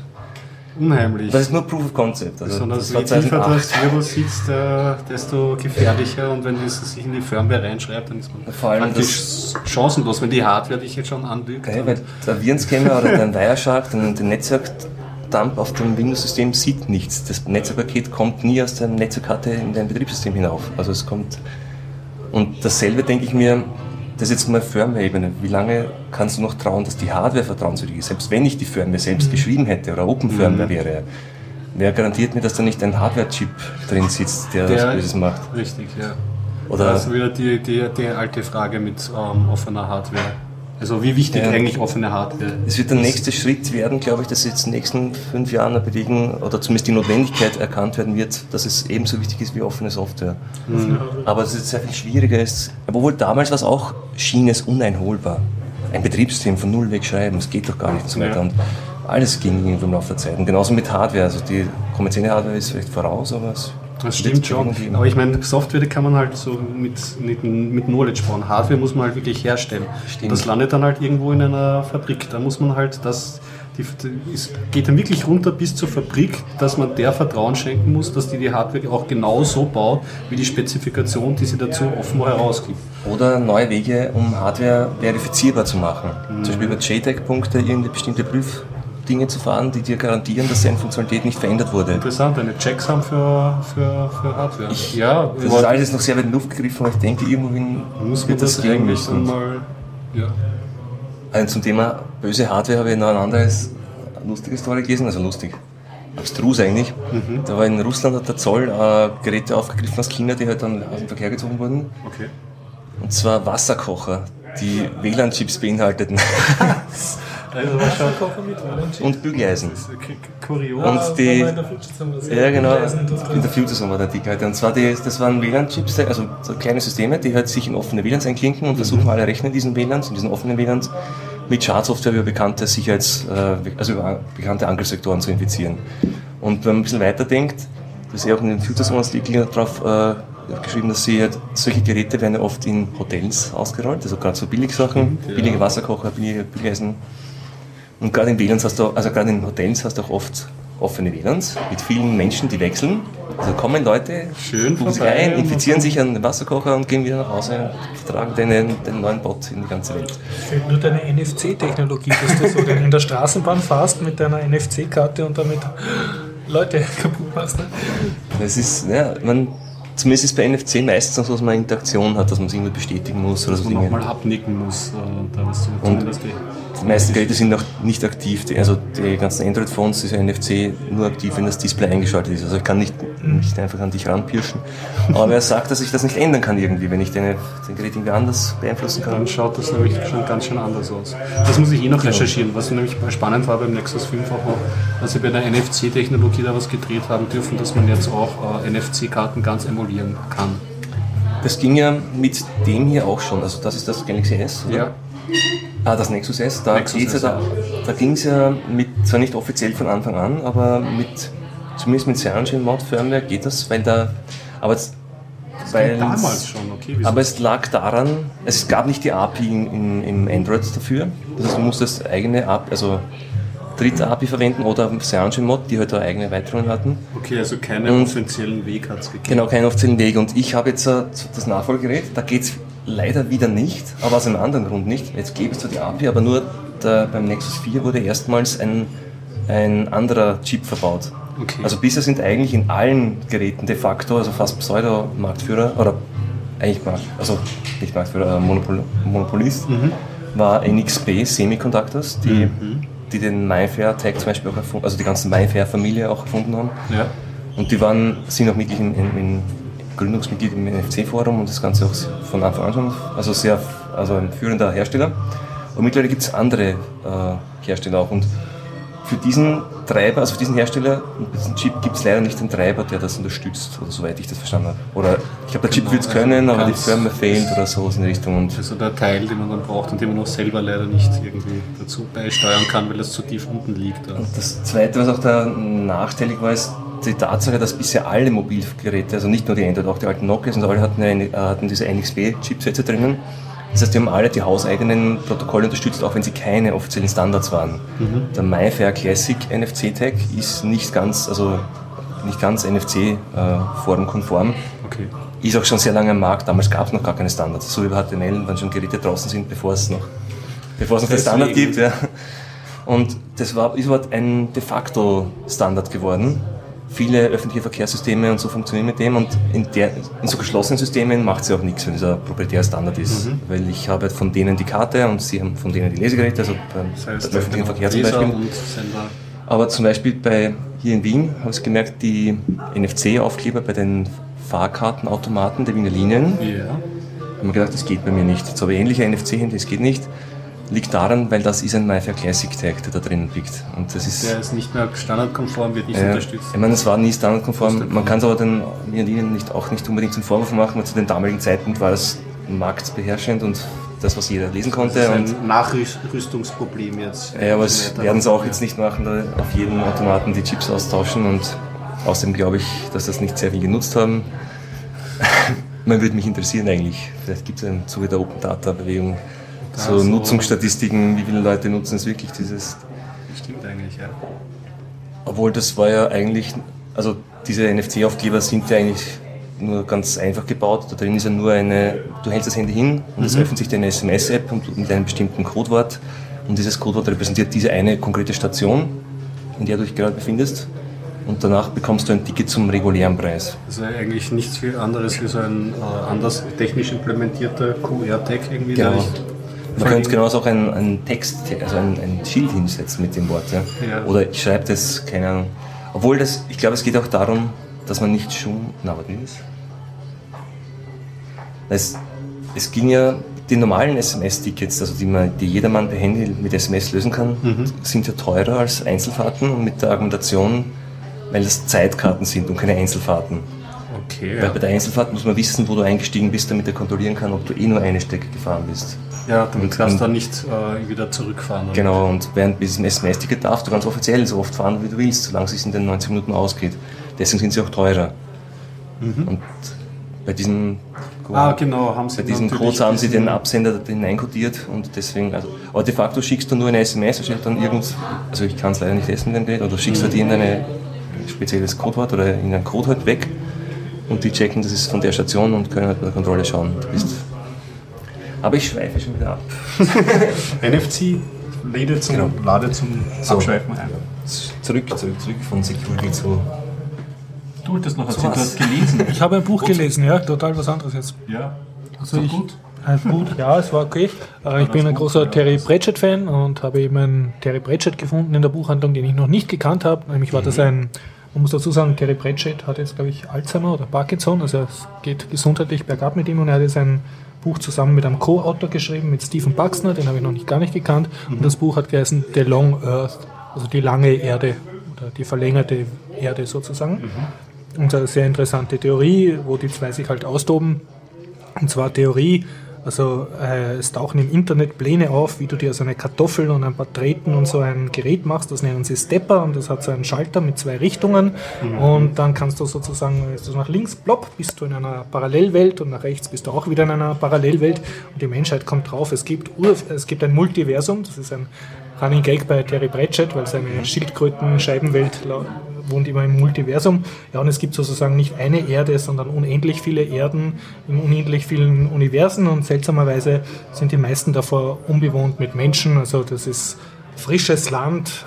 unheimlich. Das ist nur Proof of Concept. Also Besonders je tiefer das Virus sitzt, äh, desto gefährlicher und wenn es sich in die Firmware reinschreibt, dann ist man Vor allem das chancenlos, wenn die Hardware dich jetzt schon anlügt. Okay, weil der Virenscanner oder der Wireshark, den, den Netzwerkdump auf dem Windows-System sieht nichts. Das Netzwerkpaket kommt nie aus der Netzwerkkarte in dein Betriebssystem hinauf. Also es kommt und dasselbe denke ich mir, das jetzt mal Firmware-Ebene. Wie lange kannst du noch trauen, dass die Hardware vertrauenswürdig ist? Selbst wenn ich die Firmware selbst mhm. geschrieben hätte oder Open Firmware mhm. wäre, wer garantiert mir, dass da nicht ein Hardware-Chip drin sitzt, der, der was Böses macht? Richtig, ja. Oder das ist wieder die, die, die alte Frage mit ähm, offener Hardware. Also wie wichtig Ja. eigentlich offene Hardware Es wird der nächste Schritt werden, glaube ich, dass jetzt in den nächsten fünf Jahren bewegen oder zumindest die Notwendigkeit erkannt werden wird, dass es ebenso wichtig ist wie offene Software. Aber dass es jetzt sehr viel schwieriger ist. Obwohl damals war es auch, schien es uneinholbar. Ein Betriebssystem von null weg schreiben, das geht doch gar nicht so weiter. Und alles ging irgendwie im Laufe der Zeit. Und genauso mit Hardware. Also die kommerzielle Hardware ist vielleicht voraus, aber es Das stimmt schon. Aber ich meine, Software kann man halt so mit, mit, mit Knowledge bauen. Hardware muss man halt wirklich herstellen. Stimmt. Das landet dann halt irgendwo in einer Fabrik. Da muss man halt das. Die, es geht dann wirklich runter bis zur Fabrik, dass man der Vertrauen schenken muss, dass die die Hardware auch genau so baut, wie die Spezifikation, die sie dazu offen herausgibt. Oder neue Wege, um Hardware verifizierbar zu machen. Zum Beispiel über JTAG-Punkte irgendeine bestimmte Prüfdinge zu fahren, die dir garantieren, dass deine Funktionalität nicht verändert wurde. Interessant, eine Checks haben für, für, für Hardware. ja, Das ist alles noch sehr weit in Luft gegriffen, aber ich denke, irgendwohin muss man wird das gehen eigentlich mal. Ja. Also zum Thema böse Hardware habe ich noch ein anderes lustige Story gelesen, also lustig. Abstrus eigentlich. Mhm. Da war in Russland hat der Zoll äh, Geräte aufgegriffen aus China, die halt dann aus dem Verkehr gezogen wurden. Okay. Und zwar Wasserkocher, die WLAN-Chips beinhalteten. Also und Bügeleisen. Kurios. Und die- Ja, genau. In der Future war der Dick heute. Und zwar, die, das waren WLAN-Chips, also so kleine Systeme, die halt sich in offene WLANs einklinken und versuchen alle Rechner in diesen WLANs, in diesen offenen WLANs, mit Schadsoftware über bekannte Sicherheits-, äh, also über bekannte Angriffsvektoren zu infizieren. Und wenn man ein bisschen weiterdenkt, das ist ja auch in den Future Zones Artikel drauf äh, geschrieben, dass sie halt, solche Geräte werden ja oft in Hotels ausgerollt, also gerade so Billigsachen, Ja. billige Wasserkocher, billige Bügeleisen. Und gerade in WLANs hast du, also gerade in Hotels hast du auch oft offene WLANs mit vielen Menschen, die wechseln. Also kommen Leute, Schön buchen sich ein, infizieren sich an den Wasserkocher und gehen wieder nach Hause und tragen den, den neuen Bot in die ganze Welt. Fehlt nur deine NFC-Technologie, dass du so den in der Straßenbahn fährst mit deiner NFC-Karte und damit Leute kaputt machst. Ne? Das ist, ja, man, zumindest ist bei NFC meistens so, dass man Interaktion hat, dass man sich irgendwie bestätigen muss oder dass so man nochmal abnicken muss, äh, da was zu Und- zumindest die- Die meisten Geräte sind auch nicht aktiv. Die, also die ganzen Android-Phones ist ja NFC nur aktiv, wenn das Display eingeschaltet ist. Also ich kann nicht, nicht einfach an dich ranpirschen. Aber wer sagt, dass ich das nicht ändern kann irgendwie, wenn ich deine, den Gerät irgendwie anders beeinflussen kann? Dann schaut das nämlich schon ganz schön anders aus. Das muss ich eh noch recherchieren, was nämlich spannend war beim Nexus 5 auch noch, dass sie bei der NFC-Technologie da was gedreht haben dürfen, dass man jetzt auch äh, NFC-Karten ganz emulieren kann. Das ging ja mit dem hier auch schon. Also das ist das Galaxy S, oder? Ja, Ah, das Nexus S, da, Nexus geht's ja da, da ging es ja mit, zwar nicht offiziell von Anfang an, aber mit, zumindest mit Cyanogen Mod Firmware geht das, weil da, aber es- weil damals schon, okay. wieso? aber es lag daran, es gab nicht die API in, in, im Android dafür, das heißt, du musstest eigene API, also dritte API verwenden oder Cyanogen Mod, die halt da eigene Erweiterungen hatten. okay, also keinen offiziellen Weg hat es gegeben. Genau, keinen offiziellen Weg. Und ich habe jetzt äh, das Nachfolgerät, da geht es leider wieder nicht, aber aus einem anderen Grund nicht. Jetzt gäbe es zwar die API, aber nur der, beim Nexus 4 wurde erstmals ein, ein anderer Chip verbaut. Okay. Also bisher sind eigentlich in allen Geräten de facto, also fast Pseudo-Marktführer, oder eigentlich Markt, also nicht Marktführer, äh, Monopol, Monopolist, Mhm. war NXP Semiconductors, die, die den MyFair-Tag zum Beispiel auch erfunden, also die ganze MyFair-Familie auch erfunden haben. Ja. Und die waren, sind auch in, in, in Gründungsmitglied im NFC-Forum und das Ganze auch von Anfang an schon, also sehr, also ein führender Hersteller. Und mittlerweile gibt es andere äh, Hersteller auch. Und für diesen Treiber, also für diesen Hersteller, mit diesem Chip gibt es leider nicht den Treiber, der das unterstützt, oder soweit ich das verstanden habe. Oder ich glaube, der Chip Genau, wird es also können, aber die Firma fehlt oder so in die Richtung. Und Also der Teil, den man dann braucht und den man auch selber leider nicht irgendwie dazu beisteuern kann, weil das zu tief unten liegt. Und das Zweite, was auch da nachteilig war, ist die Tatsache, dass bisher alle Mobilgeräte, also nicht nur die Android, auch die alten Nokias und alle hatten, eine, äh, hatten diese NXP-Chipsätze drinnen. Das heißt, die haben alle die hauseigenen Protokolle unterstützt, auch wenn sie keine offiziellen Standards waren. Der MyFair Classic NFC-Tag ist nicht ganz, also nicht ganz NFC-formkonform. Okay. Ist auch schon sehr lange am Markt. Damals gab es noch gar keine Standards. So wie bei HTML, wenn schon Geräte draußen sind, bevor es noch, bevor es noch den Standard gibt. Ja. Und das war, ist aber ein de facto Standard geworden. Viele öffentliche Verkehrssysteme und so funktionieren mit dem und in, der, in so geschlossenen Systemen macht es ja auch nichts, wenn dieser proprietäre Standard ist. Mhm. Weil ich habe von denen die Karte und sie haben von denen die Lesegeräte, also beim, Das heißt, beim öffentlichen Verkehr zum Beispiel. Aber zum Beispiel bei, hier in Wien habe ich gemerkt, die NFC-Aufkleber bei den Fahrkartenautomaten der Wiener Linien, Ja. habe mir gedacht, das geht bei mir nicht. Jetzt habe ich ähnliche NFC-Handy, das geht nicht. Liegt daran, weil das ist ein MyFair Classic Tag, der da drin liegt. Und das ist, Der ist nicht mehr standardkonform, wird nicht äh, unterstützt. ich meine, es war nie standardkonform. Man kann es aber den mir und Ihnen nicht, auch nicht unbedingt zum Vorwurf machen, weil zu dem damaligen Zeitpunkt war das marktbeherrschend und das, was jeder lesen Das konnte. ist Und, ein Nachrüstungsproblem jetzt. ja, aber es werden sie auch jetzt nicht machen, da auf jedem Automaten die Chips austauschen und außerdem glaube ich, dass das nicht sehr viel genutzt haben. Man würde mich interessieren eigentlich, vielleicht gibt es im Zuge der Open Data Bewegung so Nutzungsstatistiken, wie viele Leute nutzen es wirklich, dieses Stimmt eigentlich, ja. Obwohl das war ja eigentlich, also diese NFC-Aufkleber sind ja eigentlich nur ganz einfach gebaut. Da drin ist ja nur eine, du hältst das Handy hin und es öffnet sich deine SMS-App und mit einem bestimmten Codewort. Und dieses Codewort repräsentiert diese eine konkrete Station, in der du dich gerade befindest. Und danach bekommst du ein Ticket zum regulären Preis. Also eigentlich nichts viel anderes wie so ein äh, anders technisch implementierter QR-Tag irgendwie. Genau. nicht- Man könnte genauso auch einen, einen Text, also ein, ein Schild hinsetzen mit dem Wort. Ja. Ja. Oder ich schreibe das, keine Ahnung. Obwohl das, ich glaube, es geht auch darum, dass man nicht schon. Na, was ist das? Es, es ging ja, die normalen SMS-Tickets, also die, man, die jedermann per Handy mit SMS lösen kann, sind ja teurer als Einzelfahrten und mit der Argumentation, weil das Zeitkarten sind und keine Einzelfahrten. Okay, Weil ja. bei der Einfahrt muss man wissen, wo du eingestiegen bist, damit er kontrollieren kann, ob du eh nur eine Strecke gefahren bist. Ja, damit Und- kannst du dann nicht äh, wieder zurückfahren. Genau, und während diesem SMS-Ticket darfst du ganz offiziell so oft fahren, wie du willst, solange es sich in den 90 Minuten ausgeht. Deswegen sind sie auch teurer. Und bei diesem, Ah, genau, haben sie bei diesen Codes haben sie den Absender hineinkodiert und deswegen, also, aber de facto schickst du nur eine SMS, steht dann irgend, also ich kann es leider nicht essen, wenn geht, oder du schickst halt in ein spezielles Codewort oder in einen Code halt weg und die checken, das ist von der Station und können halt bei der Kontrolle schauen. Du bist aber ich schweife schon wieder ab. NFC lade zum, Genau. lade zum So. Abschweifen ein. Zurück, zurück, zurück von Security zu. Du hattest noch erzählt, du was? hast gelesen. Ich habe ein Buch gelesen, ja, total was anderes jetzt. Ja. Also ich, gut? Ein Buch, ja, es war okay. Äh, Ich bin ein großer Terry Pratchett-Fan und habe eben einen Terry Pratchett gefunden in der Buchhandlung, den ich noch nicht gekannt habe. Nämlich war das ein, man muss dazu sagen, Terry Pratchett hat jetzt, glaube ich, Alzheimer oder Parkinson, also es geht gesundheitlich bergab mit ihm und er hat jetzt ein Buch zusammen mit einem Co-Autor geschrieben, mit Stephen Buxner, den habe ich noch nicht gar nicht gekannt. Und das Buch hat geheißen The Long Earth, also die lange Erde oder die verlängerte Erde sozusagen. Und eine sehr interessante Theorie, wo die zwei sich halt austoben. Und zwar Theorie, also äh, es tauchen im Internet Pläne auf, wie du dir so eine Kartoffel und ein paar Treten und so ein Gerät machst, das nennen sie Stepper und das hat so einen Schalter mit zwei Richtungen. Und dann kannst du sozusagen, wenn du nach links plopp, bist du in einer Parallelwelt und nach rechts bist du auch wieder in einer Parallelwelt. Und die Menschheit kommt drauf, es gibt, Ur es gibt ein Multiversum, das ist ein Running Gag bei Terry Pratchett, weil seine Schildkröten-Scheibenwelt wohnt immer im Multiversum. Ja, und es gibt sozusagen nicht eine Erde, sondern unendlich viele Erden in unendlich vielen Universen und seltsamerweise sind die meisten davor unbewohnt mit Menschen. Also das ist frisches Land,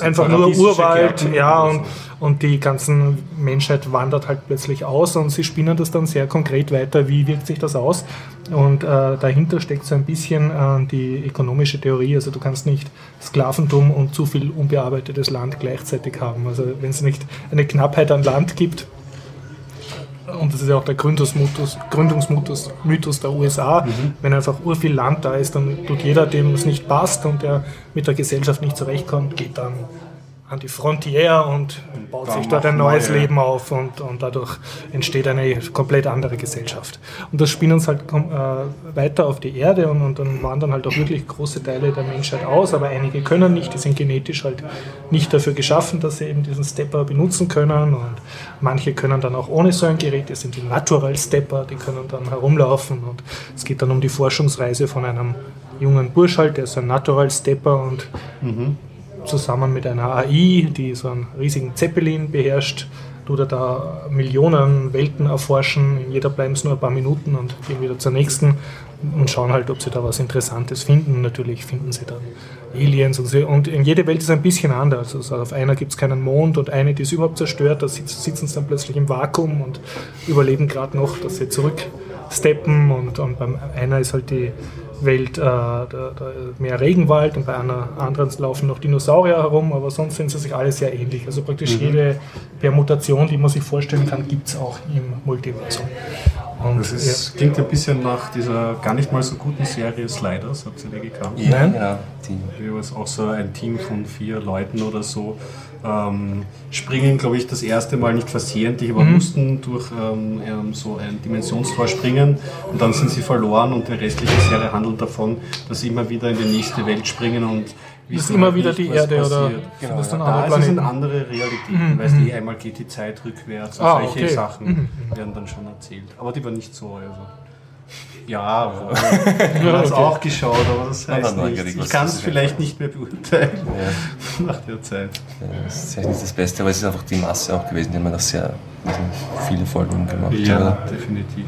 einfach nur Urwald, ja, oder und, und die ganze Menschheit wandert halt plötzlich aus und sie spinnen das dann sehr konkret weiter, wie wirkt sich das aus. Und äh, dahinter steckt so ein bisschen äh, die ökonomische Theorie, also du kannst nicht Sklaventum und zu viel unbearbeitetes Land gleichzeitig haben. Also wenn es nicht eine Knappheit an Land gibt, und das ist ja auch der Gründungsmythos, Gründungsmythos Mythos der USA. Wenn einfach urviel Land da ist, dann tut jeder, dem es nicht passt und der mit der Gesellschaft nicht zurechtkommt, geht dann an die Frontier und baut sich dort ein neues neue. Leben auf und, und dadurch entsteht eine komplett andere Gesellschaft. Und das spinnen uns halt äh, weiter auf die Erde und, und dann wandern halt auch wirklich große Teile der Menschheit aus, aber einige können nicht, die sind genetisch halt nicht dafür geschaffen, dass sie eben diesen Stepper benutzen können und manche können dann auch ohne so ein Gerät, das sind die Natural Stepper, die können dann herumlaufen und es geht dann um die Forschungsreise von einem jungen Bursch halt, der ist ein Natural Stepper und zusammen mit einer AI, die so einen riesigen Zeppelin beherrscht, tut er da Millionen Welten erforschen. In jeder bleiben es nur ein paar Minuten und gehen wieder zur nächsten und schauen halt, ob sie da was Interessantes finden. Natürlich finden sie dann Aliens und, so. und in jede Welt ist ein bisschen anders. Also auf einer gibt es keinen Mond und eine, die ist überhaupt zerstört. Da sitz- sitzen sie dann plötzlich im Vakuum und überleben gerade noch, dass sie zurücksteppen und, und beim einer ist halt die Welt äh, da, da mehr Regenwald und bei einer anderen laufen noch Dinosaurier herum, aber sonst sind sie sich alle sehr ähnlich. Also praktisch jede Permutation, die man sich vorstellen kann, gibt es auch im Multiversum. Und, Das ist, klingt ein bisschen nach dieser gar nicht mal so guten Serie Sliders, habt ihr die gekannt? Ja, Nein. genau. Die, Hier ist auch so ein Team von vier Leuten oder so. Ähm, springen, glaube ich, das erste Mal nicht versehentlich, aber mussten durch ähm, ähm, so ein Dimensionstor springen und dann sind sie verloren und die restliche Serie handelt davon, dass sie immer wieder in die nächste Welt springen und ist wissen immer halt wieder nicht, die Erde oder passiert. sind das dann Da andere ist Planeten? andere Realitäten, weißt du, einmal geht die Zeit rückwärts und Ah, solche okay. Sachen werden dann schon erzählt. Aber die war nicht so, also. Ja, wohl. ich habe es auch geschaut, aber das heißt neugierig, nichts. Ich kann das es vielleicht nicht mehr beurteilen ja, nach der Zeit. das ist sicher nicht das Beste, aber es ist einfach die Masse auch gewesen, die haben da sehr viele Folgen gemacht. oder? definitiv.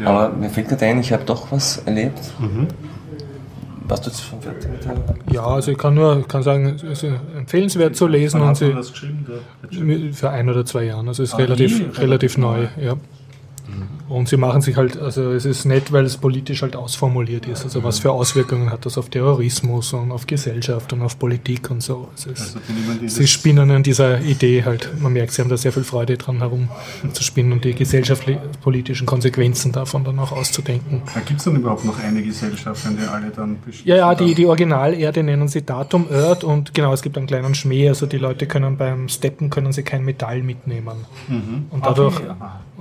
Ja. Aber mir fällt gerade ein, ich habe doch was erlebt. Mhm. Warst du jetzt schon fertig mit der Ja, also ich kann nur ich kann sagen, es ist empfehlenswert zu lesen Wann und hast du sie das geschrieben? Für ein oder zwei Jahren. Also es ist Ah, relativ, relativ relativ neu. neu. Ja. Und sie machen sich halt, also es ist nett, weil es politisch halt ausformuliert ist. Also was für Auswirkungen hat das auf Terrorismus und auf Gesellschaft und auf Politik und so. Es ist, Also dieses- sie spinnen an dieser Idee halt. Man merkt, sie haben da sehr viel Freude dran herum zu spinnen und die gesellschaftlich-politischen Konsequenzen davon dann auch auszudenken. Gibt es dann überhaupt noch eine Gesellschaft, in der alle dann besch- Ja, ja, die, die Originalerde nennen sie Datum Earth und genau, es gibt einen kleinen Schmäh, also die Leute können beim Steppen können sie kein Metall mitnehmen. Und dadurch, Okay.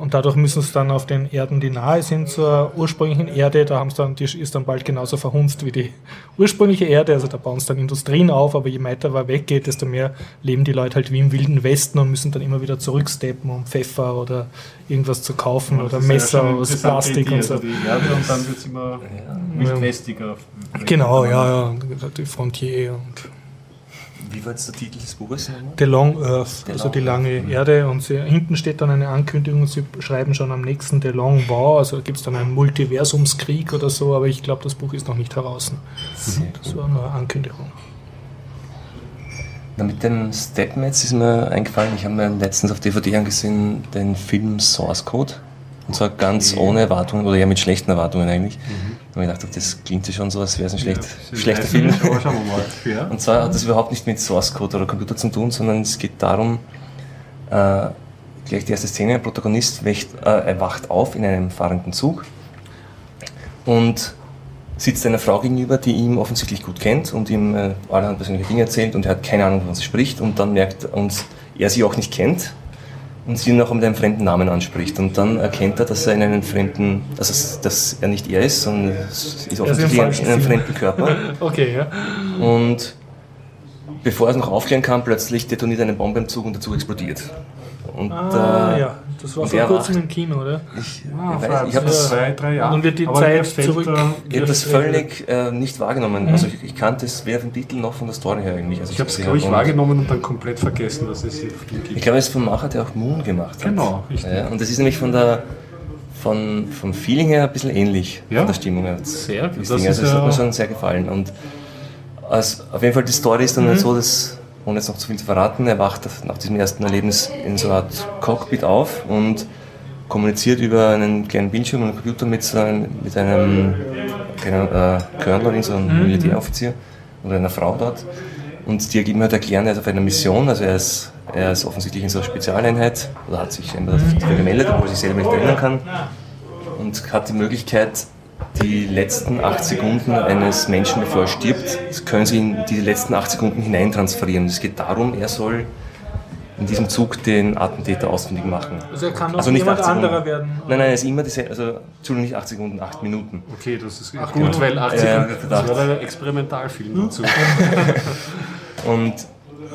Und dadurch müssen sie dann auf den Erden, die nahe sind zur ursprünglichen Erde, da haben sie dann, die ist dann bald genauso verhunzt wie die ursprüngliche Erde, also da bauen sie dann Industrien auf, aber je weiter man weggeht, desto mehr leben die Leute halt wie im wilden Westen und müssen dann immer wieder zurücksteppen, um Pfeffer oder irgendwas zu kaufen Das oder ja Messer eine aus Plastik Idee, und so. also Die Erde und dann wird es immer wildwestiger. Genau, ja, ja, die Frontier und Wie war jetzt der Titel des Buches? The Long Earth, The also Long die lange Erde. Und sie, hinten steht dann eine Ankündigung, sie schreiben schon am nächsten The Long War, also gibt es dann einen Multiversumskrieg oder so, aber ich glaube, das Buch ist noch nicht heraus. Das war nur eine Ankündigung. Na, mit dem Stepmats ist mir eingefallen, ich habe mir letztens auf DVD angesehen, den Film Source Code. Und zwar ganz ohne Erwartungen, oder eher mit schlechten Erwartungen eigentlich. Und ich dachte, das klingt ja schon so, als wäre es ein schlecht, schlechter Film. Aber schauen wir mal. Ja. Und zwar hat das überhaupt nicht mit Source Code oder Computer zu tun, sondern es geht darum, äh, gleich die erste Szene, ein Protagonist wächt, äh, wacht auf in einem fahrenden Zug und sitzt einer Frau gegenüber, die ihn offensichtlich gut kennt und ihm äh, allerhand persönliche Dinge erzählt und er hat keine Ahnung, wovon sie spricht und dann merkt und er sie auch nicht kennt und sie ihn auch mit einem fremden Namen anspricht und dann erkennt er, dass er in einen fremden, also dass, er nicht er ist, sondern es ist offensichtlich in falschen einem fremden Körper. Okay, ja. Und bevor er es noch aufklären kann, plötzlich detoniert eine Bombe im Zug und der Zug explodiert. Und Ah, äh, ja, das war vor kurzem im Kino, oder? ich, Ah, ich, weiß, ich habe vor das, zwei, drei Jahren. Und wird die Aber Zeit zurück- ich hab das völlig äh, nicht wahrgenommen. Also ich, ich kannte es weder vom Titel noch von der Story her eigentlich. Also Ich habe es, glaube ich, wahrgenommen und dann komplett vergessen, dass es ihn gibt. Ich glaube, es ist vom Macher, der auch Moon gemacht hat. Genau, richtig. Ja, und das ist nämlich von der von, vom Feeling her ein bisschen ähnlich, Ja. von der Stimmung her. Sehr gut. Das. Also, das hat ja- mir schon sehr gefallen. Und also, auf jeden Fall, die Story ist dann halt so, dass, ohne jetzt noch zu viel zu verraten, er wacht nach diesem ersten Erlebnis in so einer Art Cockpit auf und kommuniziert über einen kleinen Bildschirm und einen Computer mit, so einem, mit einem kleinen äh, Colonel, so einem Militäroffizier oder einer Frau dort. Und die ihm halt erklären, er ist auf einer Mission, also er ist, er ist offensichtlich in so einer Spezialeinheit oder hat sich scheinbar dafür gemeldet, obwohl er sich selber nicht erinnern kann und hat die Möglichkeit, die letzten acht Sekunden eines Menschen, bevor er stirbt, können sie in diese letzten acht Sekunden hineintransferieren. Es geht darum, er soll in diesem Zug den Attentäter ausfindig machen. Also er kann auch Also nicht jemand acht Sekunden. anderer werden. Nein, nein, er ist immer diese, also Entschuldigung, nicht acht Sekunden, acht Minuten. Okay, das ist Ach, gut, ja. weil 80 Ja, das gedacht. war der Experimentalfilm dazu. Und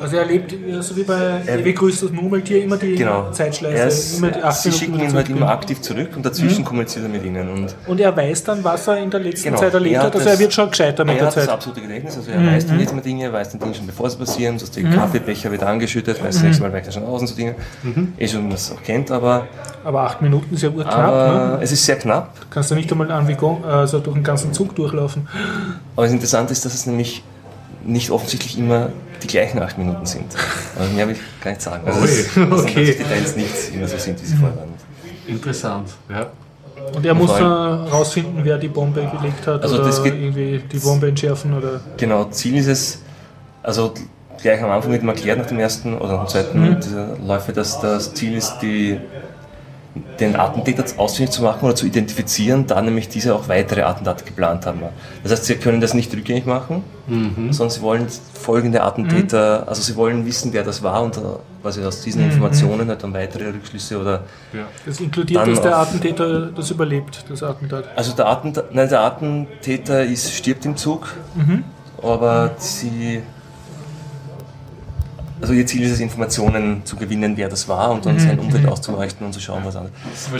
Also er lebt so wie bei Ewig grüßt das Murmeltier immer die genau, Zeitschleife, er ist, immer die acht sie schicken wieder ihn halt immer aktiv zurück und dazwischen kommuniziert er mit ihnen. Und Und er weiß dann, was er in der letzten Genau. Zeit erlebt Er hat. Also das- er wird schon gescheiter mit er der hat das Zeit. absolute Gedächtnis, also er weiß dann jetzt mal Dinge, er weiß dann Dinge schon bevor sie passieren, so dass der Kaffeebecher wird angeschüttet, weiß das nächste Mal weicht er schon aus und so Dinge. Eh schon, was er auch kennt, aber, Aber acht Minuten ist ja urknapp. aber Ne? es ist sehr knapp. Kannst du nicht einmal an Vigon, also durch den ganzen Zug durchlaufen. Aber das Interessante ist, dass es nämlich nicht offensichtlich immer die gleichen acht Minuten sind. Also mehr will ich gar nicht sagen. Also Ui, es- dass okay. die Details nicht immer so sind, wie sie vorher waren. Interessant, ja. Und er muss dann rausfinden, wer die Bombe gelegt hat Also oder das geht- irgendwie die Bombe entschärfen oder. Genau, Ziel ist es, also gleich am Anfang wird ihm erklärt nach dem ersten oder nach dem zweiten dieser Läufe, dass das Ziel ist, die den Attentäter ausfindig zu machen oder zu identifizieren, da nämlich diese auch weitere Attentate geplant haben. Das heißt, sie können das nicht rückgängig machen, Mhm. sondern sie wollen folgende Attentäter, also sie wollen wissen, wer das war und äh, quasi aus diesen Informationen halt dann weitere Rückschlüsse oder Ja. Das inkludiert, dass der Attentäter das überlebt, das Attentat. Also der, Attent nein, der Attentäter ist, stirbt im Zug, aber sie. Also ihr Ziel ist es, Informationen zu gewinnen, wer das war und dann sein Umfeld auszuleuchten und zu schauen, was anderes.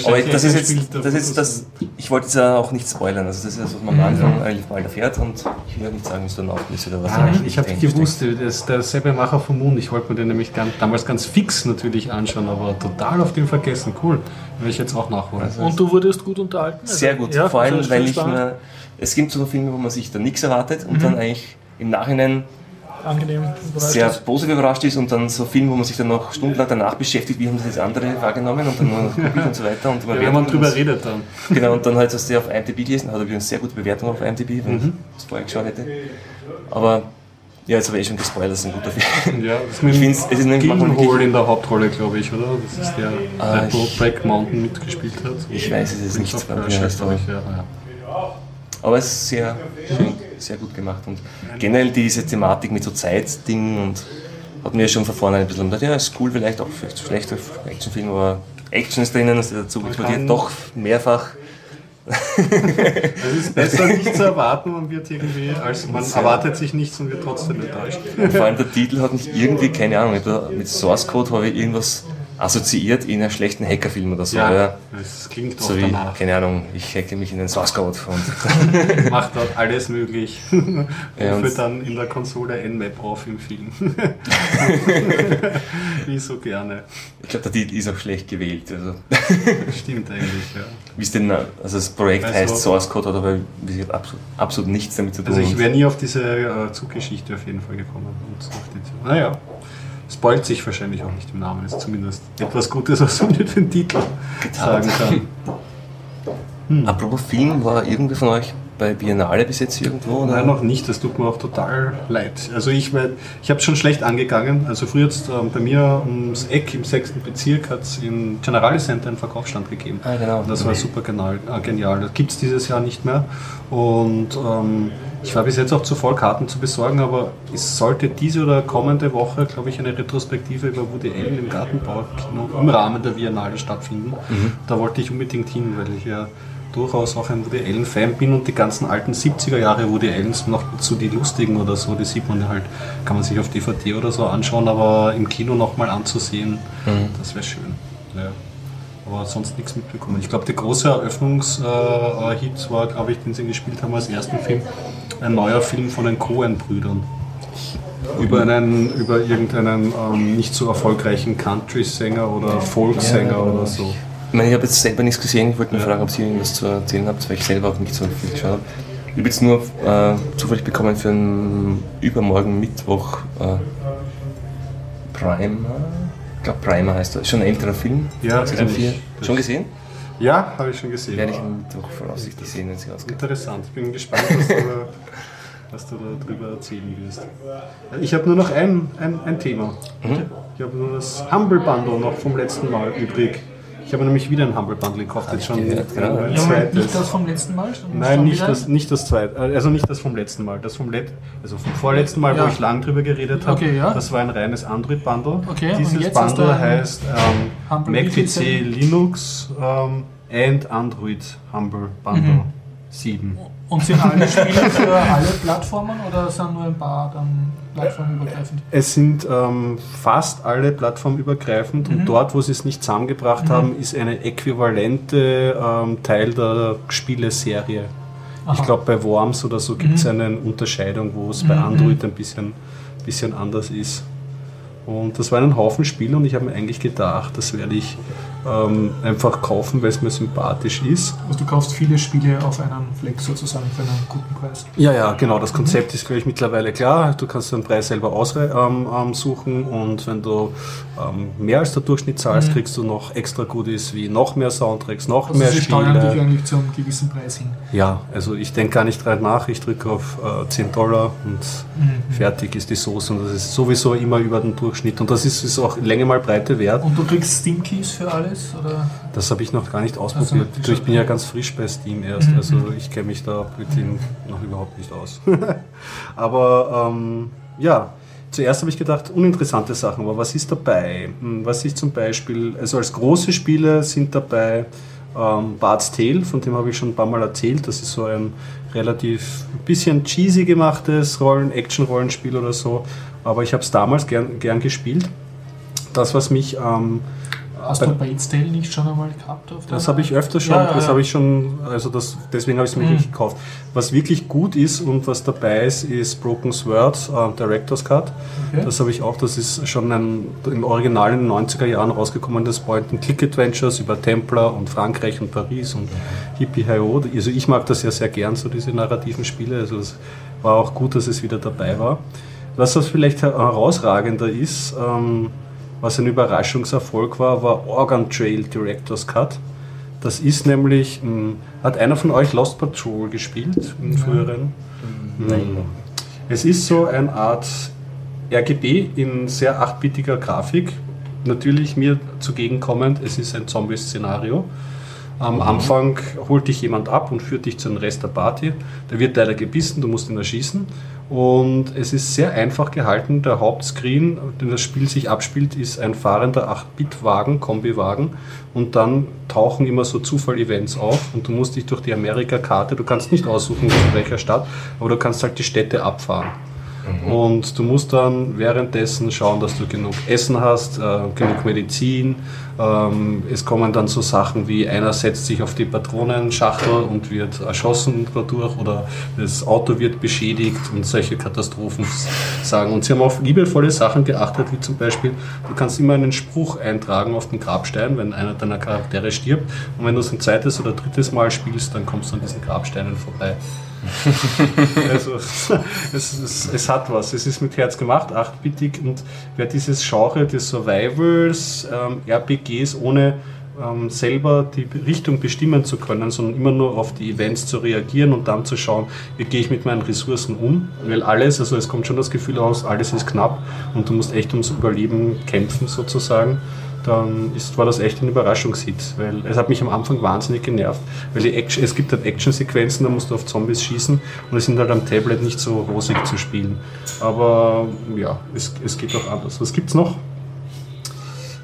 Aber das ist jetzt, das ist das, ich wollte jetzt ja auch nicht spoilern, also das ist das, was man am Anfang eigentlich mal erfährt und ich will nicht sagen, wie es dann auflöst oder was. Ah, eigentlich ich habe gewusst, das ist derselbe Macher vom Moon. Ich wollte mir den nämlich ganz, damals ganz fix natürlich anschauen, aber total auf den vergessen. Cool. Will ich jetzt auch nachholen. Und du wurdest gut unterhalten? Also, Sehr gut, Ja, vor allem, also weil ich mir, es gibt so Filme, wo man sich da nichts erwartet und dann eigentlich im Nachhinein angenehm überrascht sehr ist. positiv überrascht ist und dann so Filme, wo man sich dann noch stundenlang danach beschäftigt, wie haben das jetzt andere wahrgenommen und dann noch googelt und so weiter. Und Ja, wenn man drüber redet dann. Genau, und dann halt hast du auf IMDb gelesen, hat er übrigens sehr gute Bewertung auf IMDb, wenn ich das vorher geschaut hätte. Aber ja, jetzt habe ich eh schon gespoilert, das ist ein guter Film. Ja, das ist Ich find's- es ist nämlich wirklich- in der Hauptrolle, glaube ich, oder? Das ist der, Ah, der ich- Brokeback Mountain mitgespielt hat. Ich weiß es jetzt Prince nicht, er aber, ich, ja. ja. aber es ist sehr schön, sehr gut gemacht. Und generell diese Thematik mit so Zeitdingen und hat mir schon von vornherein ein bisschen gedacht, ja, ist cool, vielleicht auch vielleicht schlechter Actionfilm, aber Action ist drinnen, also dazu explodiert doch mehrfach. Es ist besser nicht zu erwarten, man wird irgendwie, als man erwartet sich nichts und wird trotzdem enttäuscht. Vor allem der Titel hat mich irgendwie, keine Ahnung, mit, mit Source Code habe ich irgendwas assoziiert in einen schlechten Hackerfilm oder so. Ja. es klingt auch So wie, danach. keine Ahnung, ich hacke mich in den Source Code und Macht dort alles möglich. Ja, Rufe und- dann in der Konsole Nmap auf im Film. Wie so gerne. ich glaube, der Titel ist auch schlecht gewählt. Also, Stimmt eigentlich, ja. wie es denn, also das Projekt Also- heißt Source Code, aber wie gesagt, absolut, absolut nichts damit zu tun. Also ich wäre nie auf diese äh, Zuggeschichte auf jeden Fall gekommen. Und auf die, naja, spoilt sich wahrscheinlich auch nicht im Namen. Ist zumindest etwas Gutes, was man mit dem Titel sagen kann. Apropos Film, war irgendwie von euch bei Biennale bis jetzt irgendwo? Oder? Nein, noch nicht. Das tut mir auch total leid. Also ich, ich habe es schon schlecht angegangen. Also früher jetzt ähm, bei mir ums Eck im sechsten Bezirk hat es im Generali Center einen Verkaufsstand gegeben. Ah, genau. Und das war super genial. Äh, genial. Das gibt es dieses Jahr nicht mehr. Und ähm, ich war bis jetzt auch zu voll, Karten zu besorgen, aber es sollte diese oder kommende Woche, glaube ich, eine Retrospektive über Woody Allen im Gartenbaukino im Rahmen der Biennale stattfinden. Da wollte ich unbedingt hin, weil ich ja durchaus auch ein Woody Allen-Fan bin und die ganzen alten 70er Jahre Woody Allens noch dazu die lustigen oder so, die sieht man ja halt, kann man sich auf DVD oder so anschauen, aber im Kino nochmal anzusehen, das wäre schön. Ja. Aber sonst nichts mitbekommen. Ich glaube, der große Eröffnungshit war, glaube ich, den sie gespielt haben als ersten Film, ein neuer Film von den Coen-Brüdern. Über, einen, über irgendeinen ähm, nicht so erfolgreichen Country-Sänger oder Folk-Sänger oder so. Ich meine, ich habe jetzt selber nichts gesehen, ich wollte nur fragen, ob Sie irgendwas zu erzählen habt, weil ich selber auch nicht so viel geschaut habe. Ich habe jetzt nur äh, zufällig bekommen für einen übermorgen Mittwoch äh, Primer. Ich glaube Primer heißt. Ist schon ein älterer Film. Ja, 2004. kenn ich. Schon gesehen? Ja, habe ich schon gesehen. Werde ich am Mittwoch voraussichtlich sehen, wenn sie ausgeht. Interessant. Ich bin gespannt, was du da, was du da drüber erzählen wirst. Ich habe nur noch ein, ein, ein Thema. Ich habe nur das Humble Bundle noch vom letzten Mal übrig. Ich habe nämlich wieder ein Humble Bundle gekauft, jetzt schon Ja, nicht das vom letzten Mal? Nein, nicht wieder? das, nicht das zweite, also nicht das vom letzten Mal. Das vom Let also vom vorletzten Mal, Ja. wo ich lang drüber geredet habe, Okay, ja. das war ein reines Android-Bundle. Okay, und Dieses Bundle heißt ähm, Mac PC? Linux ähm, and Android Humble Bundle Mhm. 7. Und sind alle Spiele für alle Plattformen oder sind nur ein paar dann plattformübergreifend? Es sind ähm, fast alle plattformübergreifend Mhm. und dort, wo sie es nicht zusammengebracht haben, ist eine äquivalente ähm, Teil der Spieleserie. Ich Aha. Mhm. glaube, bei Worms oder so gibt es eine Unterscheidung, wo es bei Android ein bisschen, bisschen anders ist. Und das war ein Haufen Spiele und ich habe mir eigentlich gedacht, das werde ich ähm, einfach kaufen, weil es mir sympathisch ist. Also du kaufst viele Spiele auf einen Fleck sozusagen für einen guten Preis. Ja, ja, genau. Das Konzept ist, glaube ich, mittlerweile klar. Du kannst den Preis selber aussuchen ähm, ähm, und wenn du ähm, mehr als der Durchschnitt zahlst, kriegst du noch extra Goodies wie noch mehr Soundtracks, noch Also mehr sie steuern dich Spiele. eigentlich zu einem gewissen Preis hin. Ja, also ich denke gar nicht rein nach. Ich drücke auf äh, 10 Dollar und Mhm. fertig ist die Soße und das ist sowieso immer über den Durchschnitt und das ist, ist auch Länge mal Breite wert. Und du kriegst Steam Keys für alles? Das? Oder? Das habe ich noch gar nicht ausprobiert. Also, ich bin ja ganz frisch bei Steam erst, Mhm. also ich kenne mich da mit dem noch überhaupt nicht aus. aber ähm, ja, zuerst habe ich gedacht, uninteressante Sachen, aber was ist dabei? Hm, Was ist zum Beispiel, also als große Spiele sind dabei ähm, Bart's Tale, von dem habe ich schon ein paar Mal erzählt. Das ist so ein relativ bisschen cheesy gemachtes Rollen, Action-Rollenspiel oder so. Aber ich habe es damals gern, gern gespielt. Das, was mich ähm, Hast du Bates Tale nicht schon einmal gehabt? Das habe ich öfter schon, Ja, ja, das ja. habe ich schon, also das, deswegen habe ich es mir Mhm. nicht gekauft. Was wirklich gut ist und was dabei ist, ist Broken Sword, äh, Director's Cut. Okay. Das habe ich auch, das ist schon ein, im Original in den 90er Jahren rausgekommen, das Point-and-Click-Adventures über Templar und Frankreich und Paris und Hippie Hi-Oh. Also ich mag das ja sehr gern, so diese narrativen Spiele, also es war auch gut, dass es wieder dabei war. Was das vielleicht her- herausragender ist, ähm, was ein Überraschungserfolg war, war Organ Trail Director's Cut. Das ist nämlich, mh, hat einer von euch Lost Patrol gespielt im früheren? Nein. Es ist so eine Art RGB in sehr achtbitiger Grafik. Natürlich mir zugegenkommend, es ist ein Zombie-Szenario. Am Anfang holt dich jemand ab und führt dich zu den Rest der Party. Der wird leider gebissen, du musst ihn erschießen. Und es ist sehr einfach gehalten. Der Hauptscreen, den das Spiel sich abspielt, ist ein fahrender 8-Bit-Wagen, Kombi-Wagen. Und dann tauchen immer so Zufall-Events auf und du musst dich durch die Amerika-Karte, du kannst nicht aussuchen, zu welcher Stadt, aber du kannst halt die Städte abfahren. Und du musst dann währenddessen schauen, dass du genug Essen hast, äh, genug Medizin. Ähm, es kommen dann so Sachen wie einer setzt sich auf die Patronenschachtel und wird erschossen dadurch oder das Auto wird beschädigt und solche Katastrophen sagen. Und sie haben auf liebevolle Sachen geachtet, wie zum Beispiel, du kannst immer einen Spruch eintragen auf den Grabstein, wenn einer deiner Charaktere stirbt. Und wenn du es ein zweites oder drittes Mal spielst, dann kommst du an diesen Grabsteinen vorbei. Also es, es, es hat was. Es ist mit Herz gemacht, achtbittig und wer dieses Genre des Survivals, ähm, RPGs ohne ähm, selber die Richtung bestimmen zu können, sondern immer nur auf die Events zu reagieren und dann zu schauen, wie gehe ich mit meinen Ressourcen um. Weil alles, also es kommt schon das Gefühl aus, alles ist knapp und du musst echt ums Überleben kämpfen sozusagen dann ist, war das echt ein Überraschungshit, weil es hat mich am Anfang wahnsinnig genervt, weil die Action, es gibt halt Actionsequenzen, da musst du auf Zombies schießen und es sind halt am Tablet nicht so rosig zu spielen. Aber ja, es, es geht auch anders. Was gibt's noch?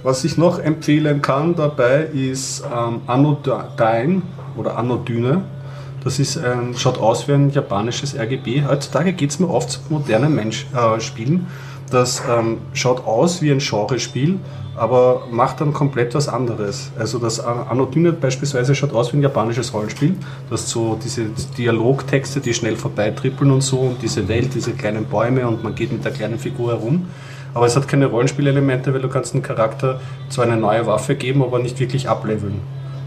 Was ich noch empfehlen kann dabei ist ähm, Anodyne oder Anodyne. Das ist ein, schaut aus wie ein japanisches RGB. Heutzutage geht es mir oft zu modernen Mensch, äh, Spielen. Das ähm, schaut aus wie ein Genrespiel, aber macht dann komplett was anderes. Also das Anodyne beispielsweise schaut aus wie ein japanisches Rollenspiel. Du hast so diese Dialogtexte, die schnell vorbeitrippeln und so und diese Welt, diese kleinen Bäume und man geht mit der kleinen Figur herum. Aber es hat keine Rollenspielelemente, weil du kannst einem Charakter zwar eine neue Waffe geben, aber nicht wirklich ableveln.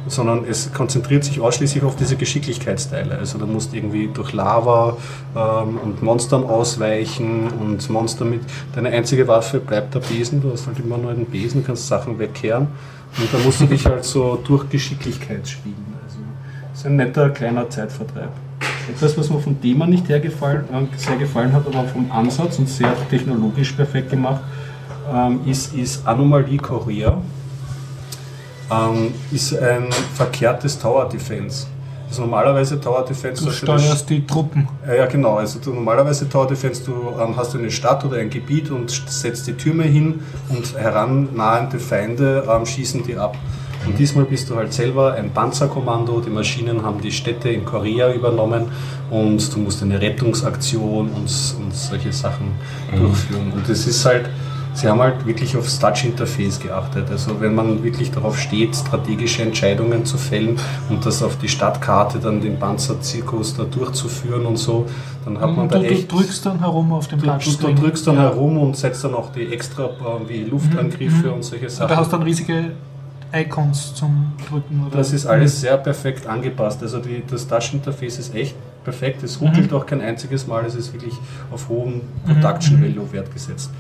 Sondern es konzentriert sich ausschließlich auf diese Geschicklichkeitsteile. Also du musst irgendwie durch Lava ähm, und Monstern ausweichen und Monster mit. Deine einzige Waffe bleibt der Besen, du hast halt immer nur einen Besen, kannst Sachen wegkehren. Und da musst du dich halt so durch Geschicklichkeit spielen. Also es ist ein netter kleiner Zeitvertreib. Etwas, was mir vom Thema nicht gefallen, äh, sehr gefallen hat, aber vom Ansatz und sehr technologisch perfekt gemacht, ähm, ist, ist Anomalie Korea. Ähm, ist ein verkehrtes Tower Defense. Also normalerweise Tower Defense Du das- steuerst die Truppen. ja, ja, genau. Also du, normalerweise Tower Defense, du ähm, hast eine Stadt oder ein Gebiet und setzt die Türme hin und herannahende Feinde ähm, schießen die ab. Und diesmal bist du halt selber ein Panzerkommando, die Maschinen haben die Städte in Korea übernommen und du musst eine Rettungsaktion und, und solche Sachen durchführen. Und es ist halt, sie haben halt wirklich aufs Touch-Interface geachtet. Also wenn man wirklich darauf steht, strategische Entscheidungen zu fällen und das auf die Stadtkarte dann den Panzerzirkus da durchzuführen und so, dann hat man Und da du, du echt... drückst dann herum auf dem Du, du, du Touchscreen. drückst dann herum und setzt dann auch die extra wie Luftangriffe Mhm. und solche Und Sachen. da hast du dann riesige Icons zum Drücken. Oder? Das ist alles sehr perfekt angepasst. Also die, das Touch-Interface ist echt perfekt. Es ruckelt auch kein einziges Mal. Es ist wirklich auf hohem Production Value Wert gesetzt.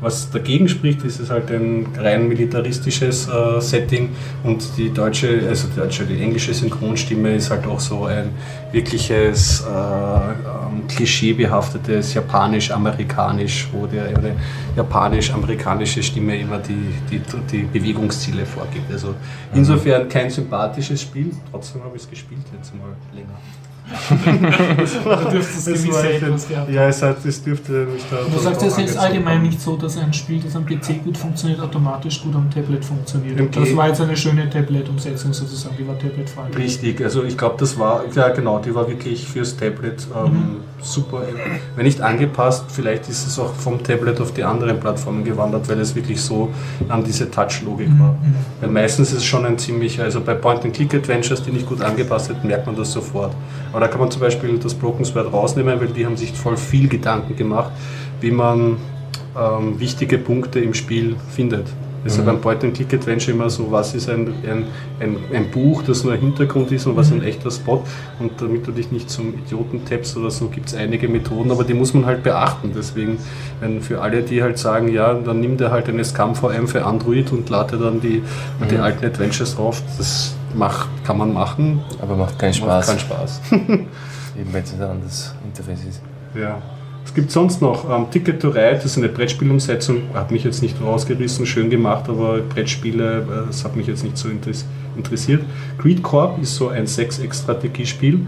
Was dagegen spricht, ist es halt ein rein militaristisches äh, Setting und die deutsche, also die deutsche, die englische Synchronstimme ist halt auch so ein wirkliches äh, ähm, klischeebehaftetes Japanisch-Amerikanisch, wo der eine japanisch-amerikanische Stimme immer die, die, die Bewegungsziele vorgibt. Also insofern kein sympathisches Spiel, trotzdem habe ich es gespielt jetzt mal länger. Du dürftest Das etwas ein- gehabt. Ja, es hat, es dürfte mich da. Du sagst, es ist allgemein haben. nicht so, dass ein Spiel, das am PC gut funktioniert, automatisch gut am Tablet funktioniert. Und das war jetzt eine schöne Tablet-Umsetzung sozusagen, die war tabletfreundlich. Richtig, also ich glaube, das war, ja genau, die war wirklich fürs Tablet ähm, super. Wenn nicht angepasst, vielleicht ist es auch vom Tablet auf die anderen Plattformen gewandert, weil es wirklich so an diese Touch-Logik war. Weil meistens ist es schon ein ziemlicher, also bei Point-and-Click-Adventures, die nicht gut angepasst sind, merkt man das sofort. Aber da kann man zum Beispiel das Broken Sword rausnehmen, weil die haben sich voll viel Gedanken gemacht, wie man ähm, wichtige Punkte im Spiel findet. Also beim Point-and-Click-Adventure immer so, was ist ein, ein, ein, ein Buch, das nur ein Hintergrund ist und was ein echter Spot. Und damit du dich nicht zum Idioten tappst oder so, gibt es einige Methoden, aber die muss man halt beachten. Deswegen, wenn für alle, die halt sagen, ja, dann nimm dir halt eine Scam-VM für Android und lade dann die, die alten Adventures drauf, das macht, kann man machen, Aber macht keinen macht Spaß. keinen Spaß. Eben wenn es ein anderes Interface ist. Ja. Es gibt sonst noch ähm, Ticket to Ride, das ist eine Brettspielumsetzung, hat mich jetzt nicht rausgerissen, schön gemacht, aber Brettspiele, äh, das hat mich jetzt nicht so interess interessiert. Greed Corp ist so ein Sechseck-Strategiespiel.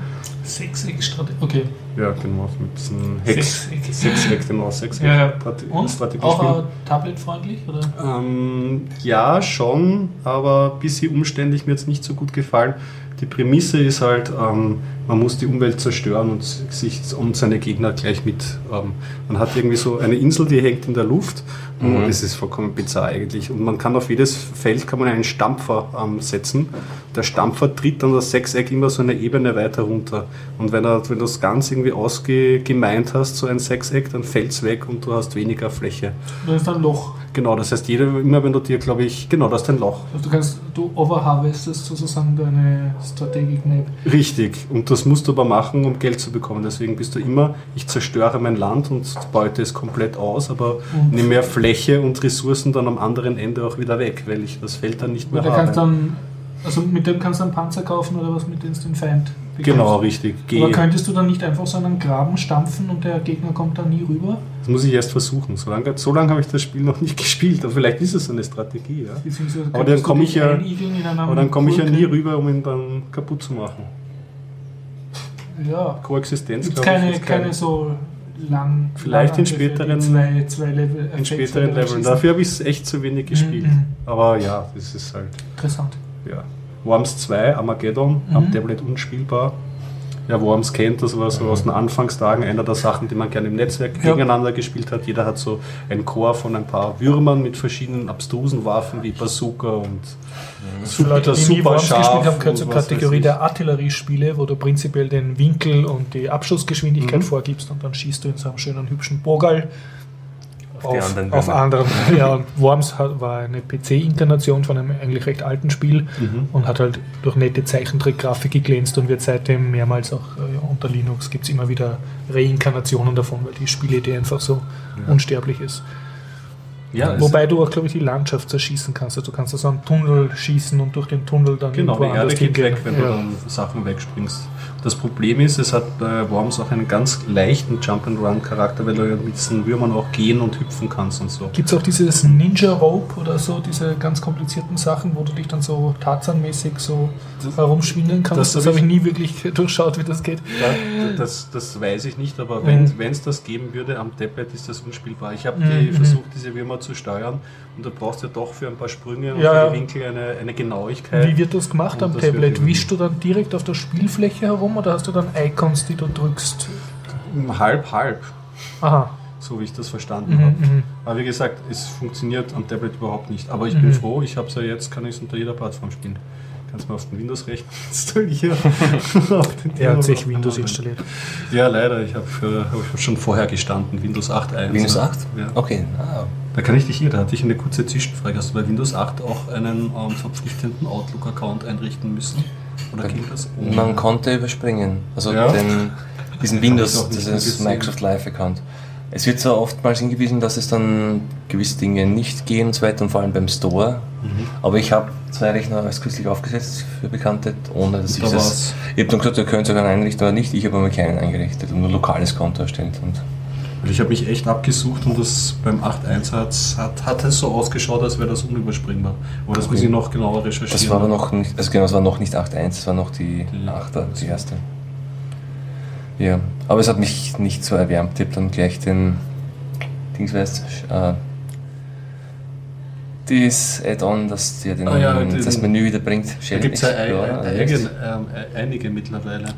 Sechs extra. Okay. Ja, genau, mit diesem Hex. Sechseck. Sechseck, genau, Sechseck. Ja, ja. Und? Strategiespiel. Auch äh, tabletfreundlich? Oder? Ähm, ja, schon, aber ein bisschen umständlich mir jetzt nicht so gut gefallen. Die Prämisse ist halt, ähm, man muss die Umwelt zerstören und sich und seine Gegner gleich mit. Ähm, man hat irgendwie so eine Insel, die hängt in der Luft und das ist vollkommen bizarr eigentlich. Und man kann auf jedes Feld kann man einen Stampfer ähm, setzen. Der Stampfer tritt dann das Sechseck immer so eine Ebene weiter runter. Und wenn, er, wenn du es ganz irgendwie ausgemeint hast, so ein Sechseck, dann fällt es weg und du hast weniger Fläche. Da ist ein Loch. Genau, das heißt, jeder, immer wenn du dir, glaube ich, genau, das ist ein Loch. Also du kannst, du overharvestest sozusagen deine Strategic Map. Richtig. Und das musst du aber machen, um Geld zu bekommen. Deswegen bist du immer, ich zerstöre mein Land und beute es komplett aus, aber Und- nehme mehr Fläche und Ressourcen dann am anderen Ende auch wieder weg, weil ich das Feld dann nicht mehr habe. kannst dann, also mit dem kannst du einen Panzer kaufen oder was, mit dem du den Feind bekommst. genau, richtig. Geh. Aber könntest du dann nicht einfach so einen Graben stampfen und der Gegner kommt da nie rüber? Das muss ich erst versuchen. So lange, so lange habe ich das Spiel noch nicht gespielt, aber vielleicht ist es eine Strategie. Ja. Aber dann komme ich ja- in Aber dann komme ich ja nie rüber, um ihn dann kaputt zu machen. Ja. Koexistenz, glaube keine, ist keine so lang. Vielleicht in Langangriffe, die späteren- Zwei, zwei Level, in späteren Leveln. Dafür habe ich es echt zu wenig gespielt. Mhm. Aber ja, das ist halt. Interessant. Ja. Worms 2, Armageddon, Mhm. am Tablet unspielbar. Ja, Worms kennt, das war so aus den Anfangstagen einer der Sachen, die man gerne im Netzwerk Ja. gegeneinander gespielt hat. Jeder hat so ein Chor von ein paar Würmern mit verschiedenen abstrusen Waffen wie Bazooka und Für Leute, die super Worms scharf gespielt haben, gehört zur Kategorie der Artilleriespiele, wo du prinzipiell den Winkel und die Abschussgeschwindigkeit Mhm. vorgibst und dann schießt du in so einem schönen hübschen Bogal Auf anderen auf anderen. Ja, Worms war eine PC-Inkarnation von einem eigentlich recht alten Spiel Mhm. und hat halt durch nette Zeichentrickgrafik geglänzt und wird seitdem mehrmals auch äh, unter Linux gibt es immer wieder Reinkarnationen davon, weil die Spielidee einfach so unsterblich ist. Ja, Wobei du auch, glaube ich, die Landschaft zerschießen kannst. Also du kannst also einen Tunnel schießen und durch den Tunnel dann Genau, die Erde geht weg, wenn du Ja. dann Sachen wegspringst. Das Problem ist, es hat bei Worms auch einen ganz leichten Jump-and-Run-Charakter, weil du ja mit diesen Würmern auch gehen und hüpfen kannst und so. Gibt es auch dieses Ninja Rope oder so, diese ganz komplizierten Sachen, wo du dich dann so Tarzan-mäßig so herumschwindeln kannst? das Das, hab habe ich ich- nie wirklich durchschaut, wie das geht. Ja, das, das weiß ich nicht, aber Mhm. wenn es das geben würde am Tablet, ist das unspielbar. Ich habe Mhm, versucht, diese Würmer zu steuern und du brauchst ja doch für ein paar Sprünge und Ja, für die Winkel eine, eine Genauigkeit. Wie wird das gemacht Und am das Tablet? Wischst du dann direkt auf der Spielfläche herum oder hast du dann Icons, die du drückst? halb, halb, Aha. so wie ich das verstanden Mhm, habe. mhm. Aber wie gesagt, es funktioniert am Tablet überhaupt nicht. Aber ich Mhm. bin froh, ich habe es ja jetzt, kann ich es unter jeder Plattform spielen. Kannst mal auf den Windows-Rechner installieren. Auf den Er hat sich. Windows installiert. Ja, leider. Ich habe hab schon vorher gestanden, Windows 8.1. Windows 8? Ja. Okay. Ah, Da kann ich dich hier, da hatte ich eine kurze Zwischenfrage. Hast du bei Windows 8 auch einen ähm, verpflichtenden Outlook-Account einrichten müssen? Oder ging das? ohne? Man konnte überspringen. Also Ja. den, diesen ich Windows, dieses gesehen. Microsoft Live Account. Es wird so oftmals hingewiesen, dass es dann gewisse Dinge nicht gehen und so weiter und vor allem beim Store. Aber ich habe zwei Rechner als künstlich aufgesetzt für Bekannte, ohne dass ich Da das. war's. Ich habe dann gesagt, ihr könnt sogar einen einrichten oder nicht. Ich habe aber keinen eingerichtet und nur lokales Konto erstellt. Und ich habe mich echt abgesucht und das beim 8.1 hat, hat, es so ausgeschaut, als wäre das unüberspringbar. Aber das muss ich noch genauer recherchieren. das war aber noch nicht, also genau, es war noch nicht 8.1, es war noch die Die 8er, die erste. Ja, aber es hat mich nicht so erwärmt. Ich habe dann gleich den Dings weißt, äh, das Add-on, das dir den, Ah ja, den- das Menü wieder bringt. Da gibt es ja ein, ähm, einige mittlerweile.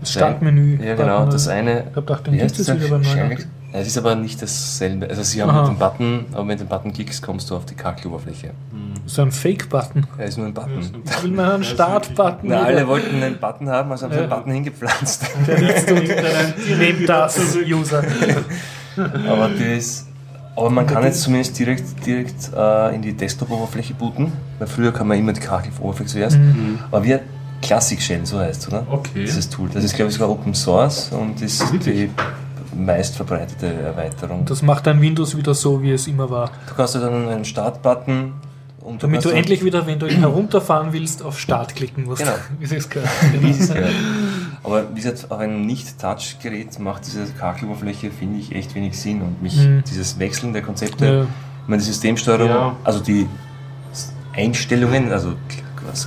Das Startmenü. Ja, genau. Das eine. Ich habe gedacht, dann gibt es das? wieder bei Shell neuen. Ja, Es ist aber nicht dasselbe. Also sie haben Aha. den Button, aber wenn du den Button klickst, kommst du auf die Kakeloberfläche. So ein Fake-Button. Er ist nur ein Button. Ich will mal einen Start-Button. Na, alle wollten einen Button haben, also haben sie einen Ja. Button hingepflanzt. Nehmt das, User. aber das. Aber man kann jetzt zumindest direkt, direkt äh, in die Desktop-Oberfläche booten. Weil früher kann man immer die Kachel-Oberfläche zuerst. Aber wir Classic Shell, so heißt es, oder? Okay. Dieses Tool. Das ist, glaube ich, sogar Open Source und ist Wirklich? die meistverbreitete Erweiterung. Das macht dein Windows wieder so, wie es immer war. Du kannst ja dann einen Start-Button und Damit kannst du endlich wieder, wenn du ihn herunterfahren willst, auf Start klicken musst. Genau. Wie gehört. Es gehört. Aber wie gesagt, auf einem Nicht-Touch-Gerät macht diese Kakeloberfläche, finde ich, echt wenig Sinn. Und mich, Mhm. dieses Wechseln der Konzepte, Ja. ich meine, die Systemsteuerung, Ja. also die Einstellungen, also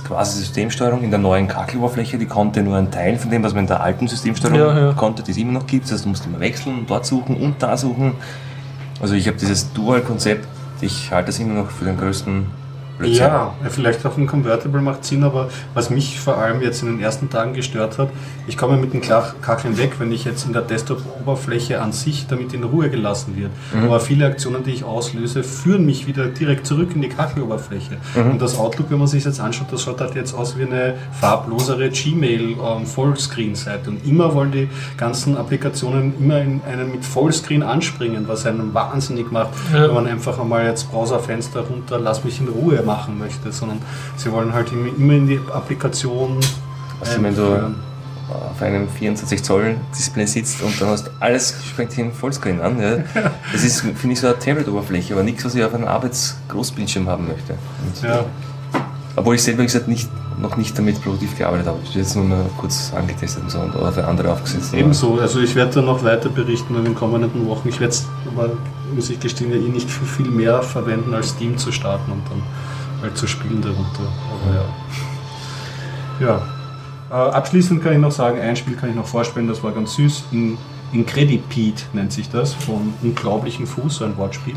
quasi Systemsteuerung in der neuen Kakeloberfläche, die konnte nur ein Teil von dem, was man in der alten Systemsteuerung Ja, ja. konnte, die es immer noch gibt. Das heißt, du musst immer wechseln, dort suchen und da suchen. Also ich habe dieses Dual-Konzept, ich halte das immer noch für den größten Blödsinn. Ja, vielleicht auch ein Convertible macht Sinn, aber was mich vor allem jetzt in den ersten Tagen gestört hat, ich komme mit den Kacheln weg, wenn ich jetzt in der Desktop-Oberfläche an sich damit in Ruhe gelassen wird. Aber viele Aktionen, die ich auslöse, führen mich wieder direkt zurück in die Kacheloberfläche. Und das Outlook, wenn man sich jetzt anschaut, das schaut halt jetzt aus wie eine farblosere Gmail ähm. Und immer wollen die ganzen Applikationen immer in einen mit Vollscreen anspringen, was einen wahnsinnig macht, Ja. wenn man einfach einmal jetzt Browserfenster runter, lass mich in Ruhe machen möchte, sondern sie wollen halt immer in die Applikation. Also wenn du auf einem 24 Zoll Display sitzt und dann hast alles springt hin Vollscreen an. Ja. Das ist, finde ich, so eine Tablet-Oberfläche, aber nichts, was ich auf einem Arbeitsgroßbildschirm haben möchte. Und, Ja, Obwohl ich selber wie gesagt nicht, noch nicht damit produktiv gearbeitet habe. Ich habe jetzt nur mal kurz angetestet und so und oder für andere aufgesetzt. ebenso. Also ich werde dann noch weiter berichten in den kommenden Wochen. Ich werde es muss ich gestehen, ja eh nicht viel mehr verwenden, als Steam zu starten und dann halt zu spielen darunter. Aber ja. Ja. Äh, abschließend kann ich noch sagen, ein Spiel kann ich noch vorstellen, das war ganz süß. In, Incredipede nennt sich das, von unglaublichen Fuß, so ein Wortspiel.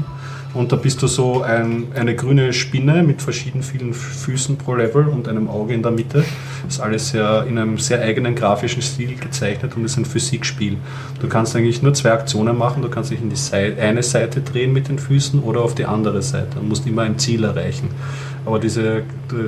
Und da bist du so ein, eine grüne Spinne mit verschieden vielen Füßen pro Level und einem Auge in der Mitte. Das ist alles sehr, in einem sehr eigenen grafischen Stil gezeichnet und ist ein Physikspiel. Du kannst eigentlich nur zwei Aktionen machen. Du kannst dich in die Seite, eine Seite drehen mit den Füßen oder auf die andere Seite und musst immer ein Ziel erreichen. Aber diese,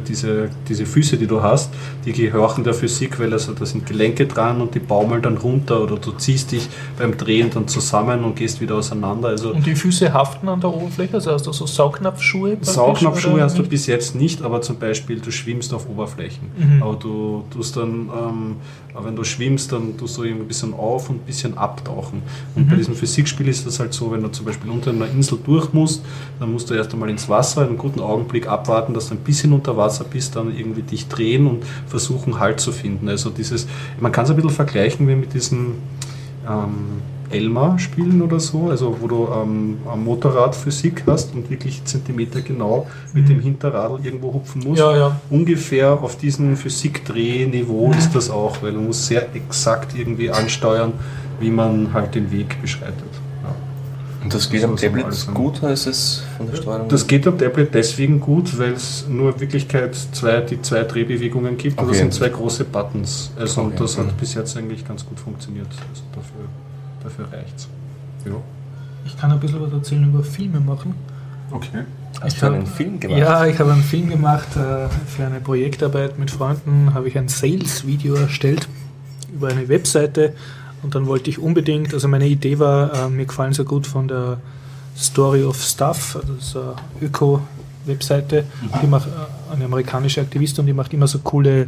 diese, diese Füße, die du hast, die gehorchen der Physik, weil also da sind Gelenke dran und die baumeln dann runter oder du ziehst dich beim Drehen dann zusammen und gehst wieder auseinander. Also Und die Füße haften an der Oberfläche, also hast du so Saugnapfschuhe? Saugnapfschuhe hast du bis jetzt nicht, aber zum Beispiel du schwimmst auf Oberflächen. Aber du tust dann, ähm, aber wenn du schwimmst, dann tust du irgendwie ein bisschen auf und ein bisschen abtauchen. Und bei diesem Physikspiel ist das halt so, wenn du zum Beispiel unter einer Insel durch musst, dann musst du erst einmal ins Wasser, einen guten Augenblick abwarten, dass du ein bisschen unter Wasser bist, dann irgendwie dich drehen und versuchen Halt zu finden. Also dieses, man kann es ein bisschen vergleichen wie mit diesen ähm, Elmar spielen oder so, also wo du ähm, am Motorrad Physik hast und wirklich Zentimeter genau mit dem Hinterradl irgendwo hupfen musst. Ja, ja. Ungefähr auf diesem Physikdrehniveau ist das auch, weil man muss sehr exakt irgendwie ansteuern, wie man halt den Weg beschreitet. Und das geht Das am Tablet gut oder ist es von der Steuerung? Das geht am Tablet deswegen gut, weil es nur in Wirklichkeit zwei, die zwei Drehbewegungen gibt. und Okay. das sind zwei große Buttons. Also und Okay, das hat mhm. bis jetzt eigentlich ganz gut funktioniert. Also dafür, dafür reicht's. Ja. Ich kann ein bisschen was erzählen über Filme machen. Okay. Hast ich du hab- einen Film gemacht? Ja, ich habe einen Film gemacht. äh, Für eine Projektarbeit mit Freunden habe ich ein Sales-Video erstellt über eine Webseite. Und dann wollte ich unbedingt, also meine Idee war, äh, mir gefallen so gut von der Story of Stuff, also das ist eine Öko-Webseite, die macht äh, eine amerikanische Aktivistin und die macht immer so coole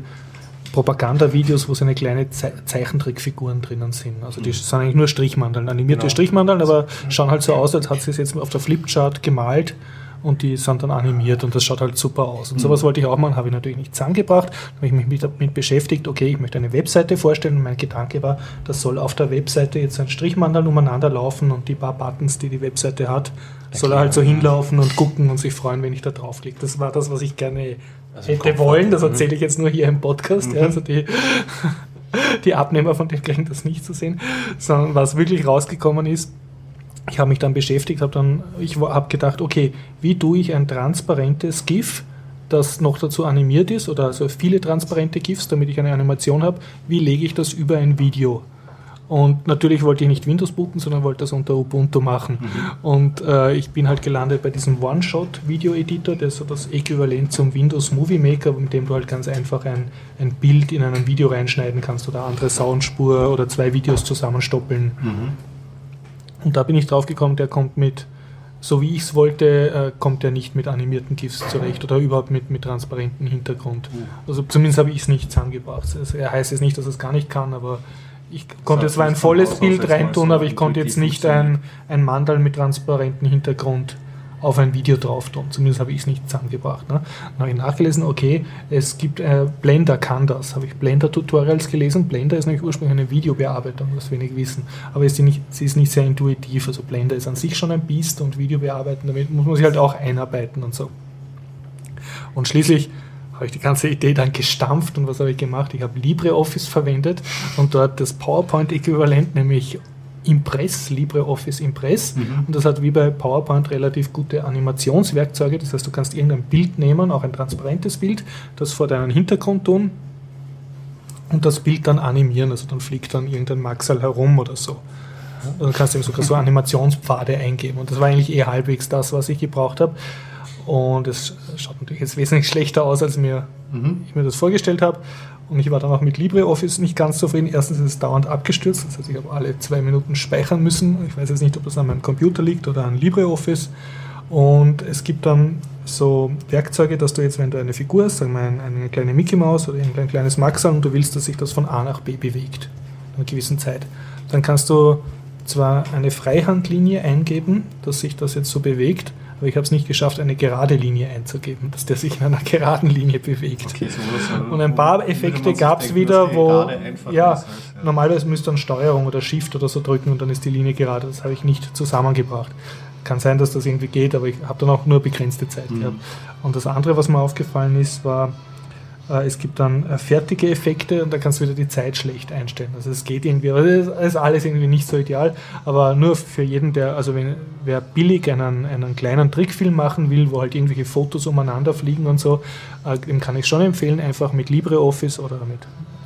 Propagandavideos, wo so eine kleine Ze Zeichentrickfiguren drinnen sind. Also die sind eigentlich nur Strichmandeln, animierte genau. Strichmandeln, aber schauen halt so aus, als hat sie es jetzt auf der Flipchart gemalt und die sind dann animiert und das schaut halt super aus. Und mhm. sowas wollte ich auch machen, habe ich natürlich nicht zusammengebracht, habe ich mich damit beschäftigt, okay, ich möchte eine Webseite vorstellen und mein Gedanke war, das soll auf der Webseite jetzt ein Strichmandel umeinander laufen und die paar Buttons, die die Webseite hat, okay. soll er halt so hinlaufen und gucken und sich freuen, wenn ich da draufklicke. Das war das, was ich gerne also hätte wollen, das erzähle ich jetzt nur hier im Podcast, mhm. ja, also die die Abnehmer von dem kriegen das nicht zu sehen, sondern was wirklich rausgekommen ist, ich habe mich dann beschäftigt, habe dann, ich habe gedacht, okay, wie tue ich ein transparentes GIF, das noch dazu animiert ist, oder also viele transparente GIFs, damit ich eine Animation habe, wie lege ich das über ein Video? Und natürlich wollte ich nicht Windows booten, sondern wollte das unter Ubuntu machen. Mhm. Und äh, ich bin halt gelandet bei diesem One-Shot-Video-Editor, der ist so das Äquivalent zum Windows Movie Maker, mit dem du halt ganz einfach ein, ein Bild in einem Video reinschneiden kannst oder andere Soundspur oder zwei Videos zusammenstoppeln. Mhm. Und da bin ich drauf gekommen, der kommt mit, so wie ich es wollte, äh, kommt er nicht mit animierten GIFs zurecht oder überhaupt mit, mit transparentem Hintergrund. Also zumindest habe ich es nicht zusammengebracht. Also er heißt jetzt nicht, dass es gar nicht kann, aber ich konnte zwar ein volles Bild reintun, aber ich konnte jetzt nicht ein, ein Mandal mit transparentem Hintergrund auf ein Video drauf tun. Zumindest habe ich es nicht zusammengebracht. Ne? Dann habe ich nachgelesen, okay, es gibt, äh, Blender kann das. Habe ich Blender-Tutorials gelesen. Blender ist nämlich ursprünglich eine Videobearbeitung, was wenig wissen. Aber ist nicht, sie ist nicht sehr intuitiv. Also Blender ist an sich schon ein Biest und Videobearbeiten, damit muss man sich halt auch einarbeiten und so. Und schließlich habe ich die ganze Idee dann gestampft und was habe ich gemacht? Ich habe LibreOffice verwendet und dort das PowerPoint-Äquivalent, nämlich Impress, LibreOffice Impress. Mhm. Und das hat wie bei PowerPoint relativ gute Animationswerkzeuge. Das heißt, du kannst irgendein Bild nehmen, auch ein transparentes Bild, das vor deinen Hintergrund tun und das Bild dann animieren. Also dann fliegt dann irgendein Maxal herum oder so. Und dann kannst du eben sogar so Animationspfade eingeben. Und das war eigentlich eh halbwegs das, was ich gebraucht habe. Und es schaut natürlich jetzt wesentlich schlechter aus, als mir, mhm. ich mir das vorgestellt habe. Und ich war dann auch mit LibreOffice nicht ganz zufrieden. Erstens ist es dauernd abgestürzt, das heißt, ich habe alle zwei Minuten speichern müssen. Ich weiß jetzt nicht, ob das an meinem Computer liegt oder an LibreOffice. Und es gibt dann so Werkzeuge, dass du jetzt, wenn du eine Figur hast, sagen wir eine kleine Mickey Maus oder ein kleines Maxal und du willst, dass sich das von A nach B bewegt, in einer gewissen Zeit, dann kannst du zwar eine Freihandlinie eingeben, dass sich das jetzt so bewegt, aber ich habe es nicht geschafft, eine gerade Linie einzugeben, dass der sich in einer geraden Linie bewegt. Okay, so und ein paar Effekte gab es wieder, wo ja, ist, ja, normalerweise müsste man Steuerung oder Shift oder so drücken und dann ist die Linie gerade. Das habe ich nicht zusammengebracht. Kann sein, dass das irgendwie geht, aber ich habe dann auch nur begrenzte Zeit mhm. gehabt. Und das andere, was mir aufgefallen ist, war, es gibt dann äh, fertige Effekte und da kannst du wieder die Zeit schlecht einstellen. Also es geht irgendwie, es ist alles irgendwie nicht so ideal, aber nur für jeden, der, also wenn wer billig einen, einen kleinen Trickfilm machen will, wo halt irgendwelche Fotos umeinander fliegen und so, äh, dem kann ich schon empfehlen, einfach mit LibreOffice oder mit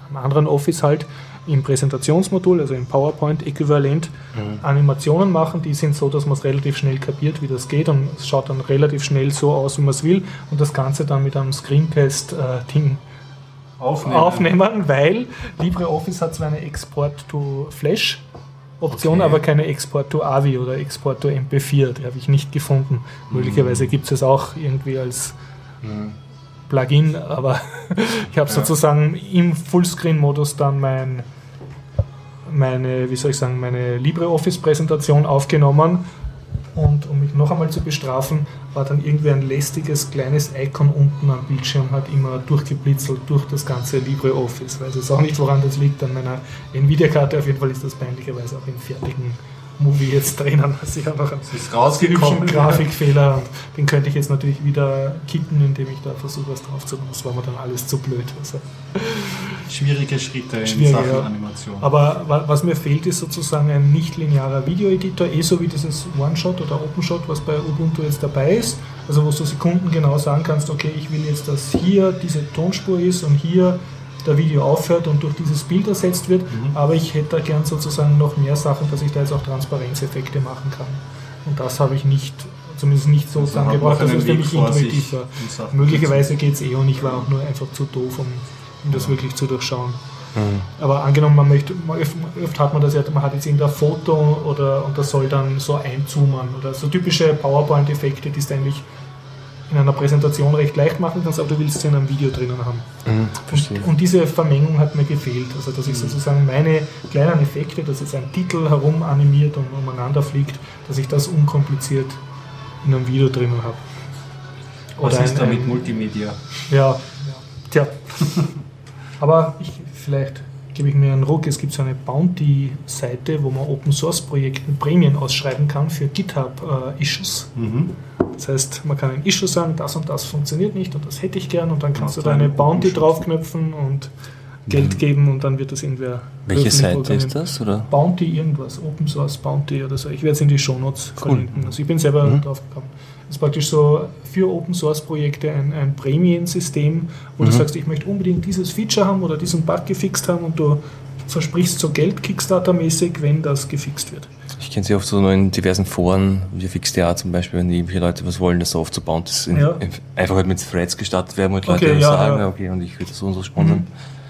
einem anderen Office halt im Präsentationsmodul, also im PowerPoint-Äquivalent, mhm. Animationen machen. Die sind so, dass man es relativ schnell kapiert, wie das geht und es schaut dann relativ schnell so aus, wie man es will und das Ganze dann mit einem Screencast-Ding aufnehmen. aufnehmen, weil LibreOffice hat zwar eine Export-to-Flash Option, okay. aber keine Export to AVI oder Export to MP4. Die habe ich nicht gefunden. Mhm. Möglicherweise gibt es es auch irgendwie als mhm. Plugin, aber ich habe sozusagen im Fullscreen-Modus dann mein, meine, wie soll ich sagen, meine LibreOffice-Präsentation aufgenommen und um mich noch einmal zu bestrafen, war dann irgendwie ein lästiges kleines Icon unten am Bildschirm, hat immer durchgeblitzelt durch das ganze LibreOffice. Ich weiß jetzt auch nicht, woran das liegt, an meiner Nvidia-Karte. Auf jeden Fall ist das peinlicherweise auch im fertigen Movie jetzt drinnen. Also ich habe noch einen ist rausgekommen. Grafikfehler und den könnte ich jetzt natürlich wieder kitten, indem ich da versuche, was drauf zu tun. Das war mir dann alles zu blöd. Also Schwierige Schritte in Schwierige, Sachen ja. Animation. Aber was mir fehlt, ist sozusagen ein nicht-linearer Videoeditor, eh so wie dieses One-Shot oder Open-Shot, was bei Ubuntu jetzt dabei ist. Also wo du Sekunden genau sagen kannst, okay, ich will jetzt, dass hier diese Tonspur ist und hier der Video aufhört und durch dieses Bild ersetzt wird. Mhm. Aber ich hätte da gern sozusagen noch mehr Sachen, dass ich da jetzt auch Transparenzeffekte machen kann. Und das habe ich nicht, zumindest nicht so also zusammengebracht, dass es für mich intuitiv war. Möglicherweise geht es eh und ich war auch nur einfach zu doof, um, um das ja. wirklich zu durchschauen. Mhm. Aber angenommen, man möchte, oft, oft hat man das ja, man hat jetzt irgendein Foto oder und das soll dann so einzoomen oder so typische PowerPoint-Effekte, die du eigentlich in einer Präsentation recht leicht machen kannst, aber du willst sie in einem Video drinnen haben. Mhm, verstehe. Und diese Vermengung hat mir gefehlt. Also, dass ich sozusagen meine kleinen Effekte, dass jetzt ein Titel herum animiert und umeinander fliegt, dass ich das unkompliziert in einem Video drinnen habe. Was Oder ist ein- da mit ein- Multimedia? Ja, tja. Aber ich, vielleicht gebe ich mir einen Ruck. Es gibt so eine Bounty-Seite, wo man Open Source Projekten Prämien ausschreiben kann für GitHub-Issues. Mhm. Das heißt, man kann ein Issue sagen, das und das funktioniert nicht und das hätte ich gern und dann kannst Macht du da eine einen Bounty draufknöpfen und Geld geben und dann wird das irgendwer. Welche Seite ist das? Oder? Bounty irgendwas, Open Source Bounty oder so. Ich werde es in die Shownotes verlinken. Also ich bin selber Mhm. drauf gekommen. Das ist praktisch so für Open Source Projekte ein, ein Prämiensystem, wo du Mhm. sagst, ich möchte unbedingt dieses Feature haben oder diesen Bug gefixt haben und du versprichst so Geld Kickstarter-mäßig, wenn das gefixt wird. Ich kenne sie oft so in diversen Foren, wie FixDA zum Beispiel, wenn irgendwelche Leute was wollen, das so oft so bauen, das in, Ja. einfach halt mit Threads gestartet werden, wo halt Leute Okay, ja, sagen, ja. okay, und ich würde das so und so sponsern.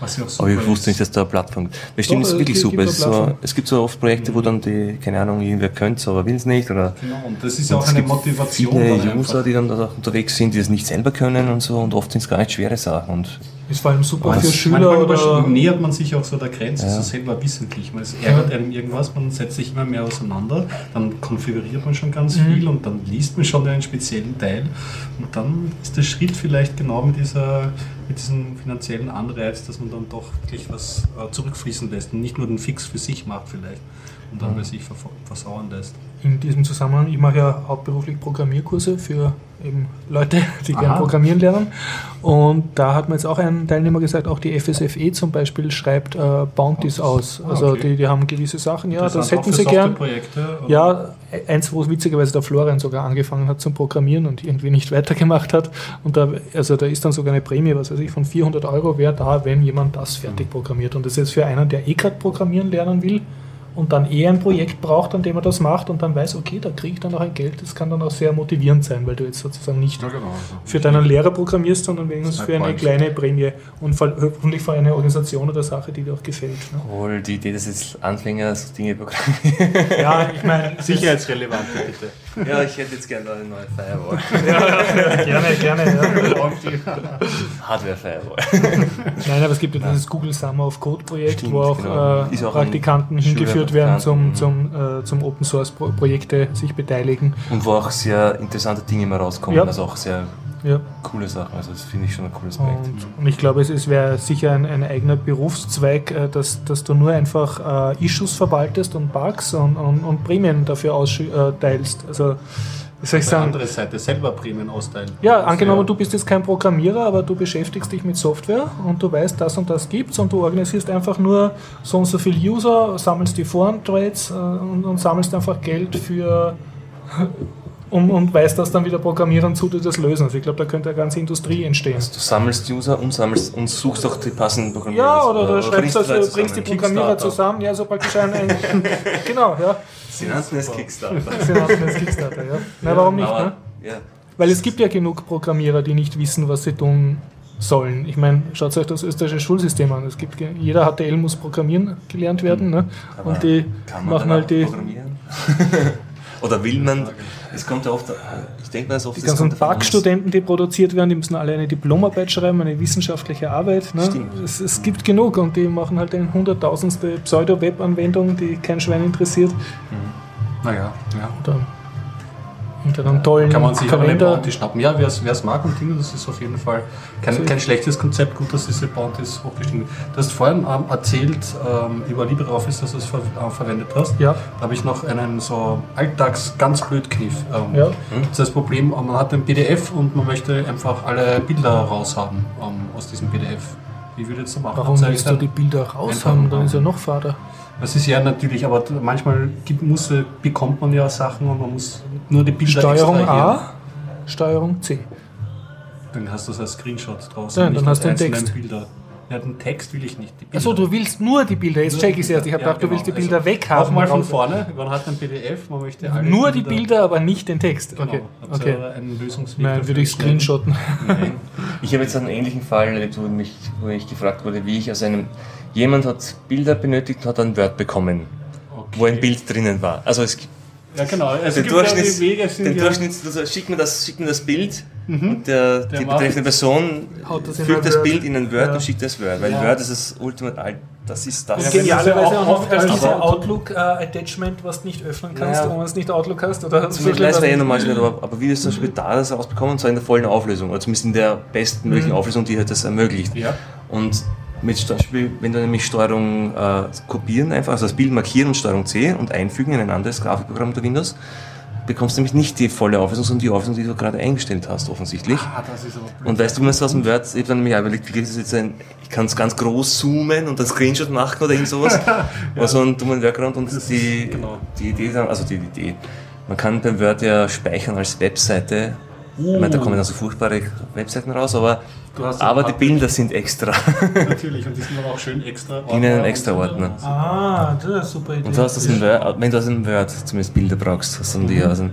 Super Aber ich wusste ist. nicht, dass da eine Plattform gibt. Das stimmt, Doch, ist es wirklich super. Es, so, es gibt so oft Projekte, wo dann die, keine Ahnung, irgendwer könnte aber will es nicht. Oder Genau, und das ist Und auch es eine gibt Motivation. Viele User, die dann da auch unterwegs sind, die es nicht selber können und so. Und oft sind es gar nicht schwere Sachen. Und Ist vor allem super Aber für Schüler Manchmal oder. nähert man sich auch so der Grenze, Ja. so selber wissentlich. Man es ärgert einem irgendwas, man setzt sich immer mehr auseinander, dann konfiguriert man schon ganz Mhm. viel und dann liest man schon einen speziellen Teil und dann ist der Schritt vielleicht genau mit, dieser, mit diesem finanziellen Anreiz, dass man dann doch wirklich was äh, zurückfließen lässt und nicht nur den Fix für sich macht vielleicht und Mhm. dann bei sich versauern lässt. In diesem Zusammenhang, ich mache ja hauptberuflich Programmierkurse für eben Leute, die gerne programmieren lernen. Und da hat mir jetzt auch ein Teilnehmer gesagt, auch die FSFE zum Beispiel schreibt äh, Bounties aus. Also okay. die, die haben gewisse Sachen, ja, das auch hätten sie gern. Ja, eins, wo witzigerweise der Florian sogar angefangen hat zum Programmieren und irgendwie nicht weitergemacht hat. Und da, also da ist dann sogar eine Prämie, was weiß ich, von 400 Euro wäre da, wenn jemand das fertig programmiert. Und das ist jetzt für einen, der eh gerade programmieren lernen will und dann eh ein Projekt braucht, an dem er das macht und dann weiß, okay, da kriege ich dann auch ein Geld. Das kann dann auch sehr motivierend sein, weil du jetzt sozusagen nicht Ja, genau. für deinen Lehrer programmierst, sondern wenigstens für eine kleine Prämie und vor- hoffentlich für eine Organisation oder Sache, die dir auch gefällt. Ne? wohl die Idee, dass jetzt Anfänger so Dinge programmieren. Ja, ich meine, Sicherheitsrelevant, bitte. Ja, ich hätte jetzt gerne eine neue Firewall. gerne, gerne. Ja. Hardware-Firewall. Nein, aber es gibt ja dieses Google Summer of Code Projekt, Stimmt, wo auch, genau. äh, auch Praktikanten hingeführt werden zum, zum, äh, zum Open Source Pro Projekte sich beteiligen. Und wo auch sehr interessante Dinge immer rauskommen. Ja. Also auch sehr Ja. coole Sachen. Also das finde ich schon ein cooles Projekt. Und, und ich glaube, es, es wäre sicher ein, ein eigener Berufszweig, äh, dass, dass du nur einfach äh, Issues verwaltest und Bugs und, und, und Prämien dafür austeilst. Also, wie soll ich sagen? anderen Seite selber Prämien austeilen. Ja, angenommen, du bist jetzt kein Programmierer, aber du beschäftigst dich mit Software und du weißt, das und das gibt's und du organisierst einfach nur so und so viele User, sammelst die Foren-Trades äh, und, und sammelst einfach Geld für um, und weißt, dass dann wieder Programmierern zu, die das lösen. Also ich glaube, da könnte eine ganze Industrie entstehen. Du sammelst User und sammelst und suchst auch die passenden Programmierer. Ja, oder du Oder schreibst bringst das, Leute du bringst die zusammen. Programmierer zusammen, ja, so praktisch ein, ein genau, ja. Sie nannten es Kickstarter. Sie nannten es Kickstarter, ja. Na, warum nicht, Aber, ne? ja. Weil es gibt ja genug Programmierer, die nicht wissen, was sie tun sollen. Ich meine, schaut euch das österreichische Schulsystem an. Es gibt, jeder HTL muss programmieren gelernt werden. Ne? Aber Und die Kann man machen dann halt die, programmieren? Oder will man? Es kommt ja oft, ich denke mal, es oft die es ganzen Backstudenten, die produziert werden, die müssen alle eine Diplomarbeit schreiben, eine wissenschaftliche Arbeit. Ne? Stimmt. Es, es gibt genug und die machen halt eine hunderttausendste Pseudo-Web-Anwendung, die kein Schwein interessiert. Naja, ja. Oder unter einem tollen Kann man sich alle Kalender. Bounty schnappen. Ja, wer es mag und Dinge, das ist auf jeden Fall kein, kein schlechtes Konzept. Gut, dass diese Bounties hochgestiegen sind. Du hast vorhin ähm, erzählt ähm, über LibreOffice, dass du es ver äh, verwendet hast. Ja. Da habe ich noch einen so alltags ganz blöd Kniff. Ähm, Ja. Das ist das Problem, äh, man hat ein PDF und man möchte einfach alle Bilder raushaben ähm, aus diesem PDF. Wie würde jetzt so machen? Warum willst du die Bilder raus Einfach haben? Dann ist ja noch fader. Das ist ja natürlich, aber manchmal gibt, muss, bekommt man ja Sachen und man muss nur die Bilder Steuerung. A, Steuerung C. Dann hast du es als Screenshot draußen. Nein, nicht dann hast du als den Text. Bilder. Ja, den Text will ich nicht. Bilder. Achso, du willst nur die Bilder. Jetzt check ich es erst. Ich habe Bilder. gedacht, du Ja, willst die genau. Bilder Also, weghaben. Nochmal von vorne. Man hat ein PDF, man möchte alle Nur die Bilder, aber nicht den Text. Genau. Okay. Habt okay. einen Lösungsweg Nein, dafür würde ich screenshotten. Nein. Ich habe jetzt einen ähnlichen Fall erlebt, wo, mich, wo ich gefragt wurde, wie ich aus einem. Jemand hat Bilder benötigt und hat ein Word bekommen, Okay. wo ein Bild drinnen war. Also es, gibt- Ja, genau. Es Den, die Durchschnitts, Wege, sind den ja, Durchschnitts, also schickt mir das, schickt mir das Bild und der, die macht- betreffende Person Haut das fügt das Word. Bild in ein Word Ja. und schickt das Word, weil Ja. Word ist das Ultimate, das ist das. Ja, Und genialerweise auch noch oft als diese Outlook-Attachment, was du nicht öffnen kannst, Ja. wenn man es nicht Outlook hast. Oder Das weiß man eh normal nicht, aber, aber wie wir es zum Beispiel da das rausbekommen, und zwar in der vollen Auflösung, oder zumindest in der bestmöglichen Auflösung, die halt das ermöglicht. Ja. Und mit zum Beispiel, wenn du nämlich Steuerung äh, kopieren, einfach, also das Bild markieren und Steuerung C und einfügen in ein anderes Grafikprogramm unter Windows, bekommst du nämlich nicht die volle Auflösung, sondern die Auflösung, die du gerade eingestellt hast, offensichtlich. Ah, das ist aber blöd. Und weißt du, wie man es aus dem Word, ich habe dann mir überlegt, wie ich das jetzt ein, ich kann es ganz groß zoomen und einen Screenshot machen oder irgend sowas. Oder so einen dummen Workaround und Das die, ist- genau. die Idee, dann- also die Idee, man kann beim Word ja speichern als Webseite. Ich meine, da kommen dann so furchtbare Webseiten raus, aber, aber die Bilder sind extra Natürlich, und die sind aber auch schön extra. in einem und extra so. Ordner. Ah, das ist eine super Idee. Und du hast das in Word, wenn du aus dem Word zumindest Bilder brauchst, hast du dann die aus dem,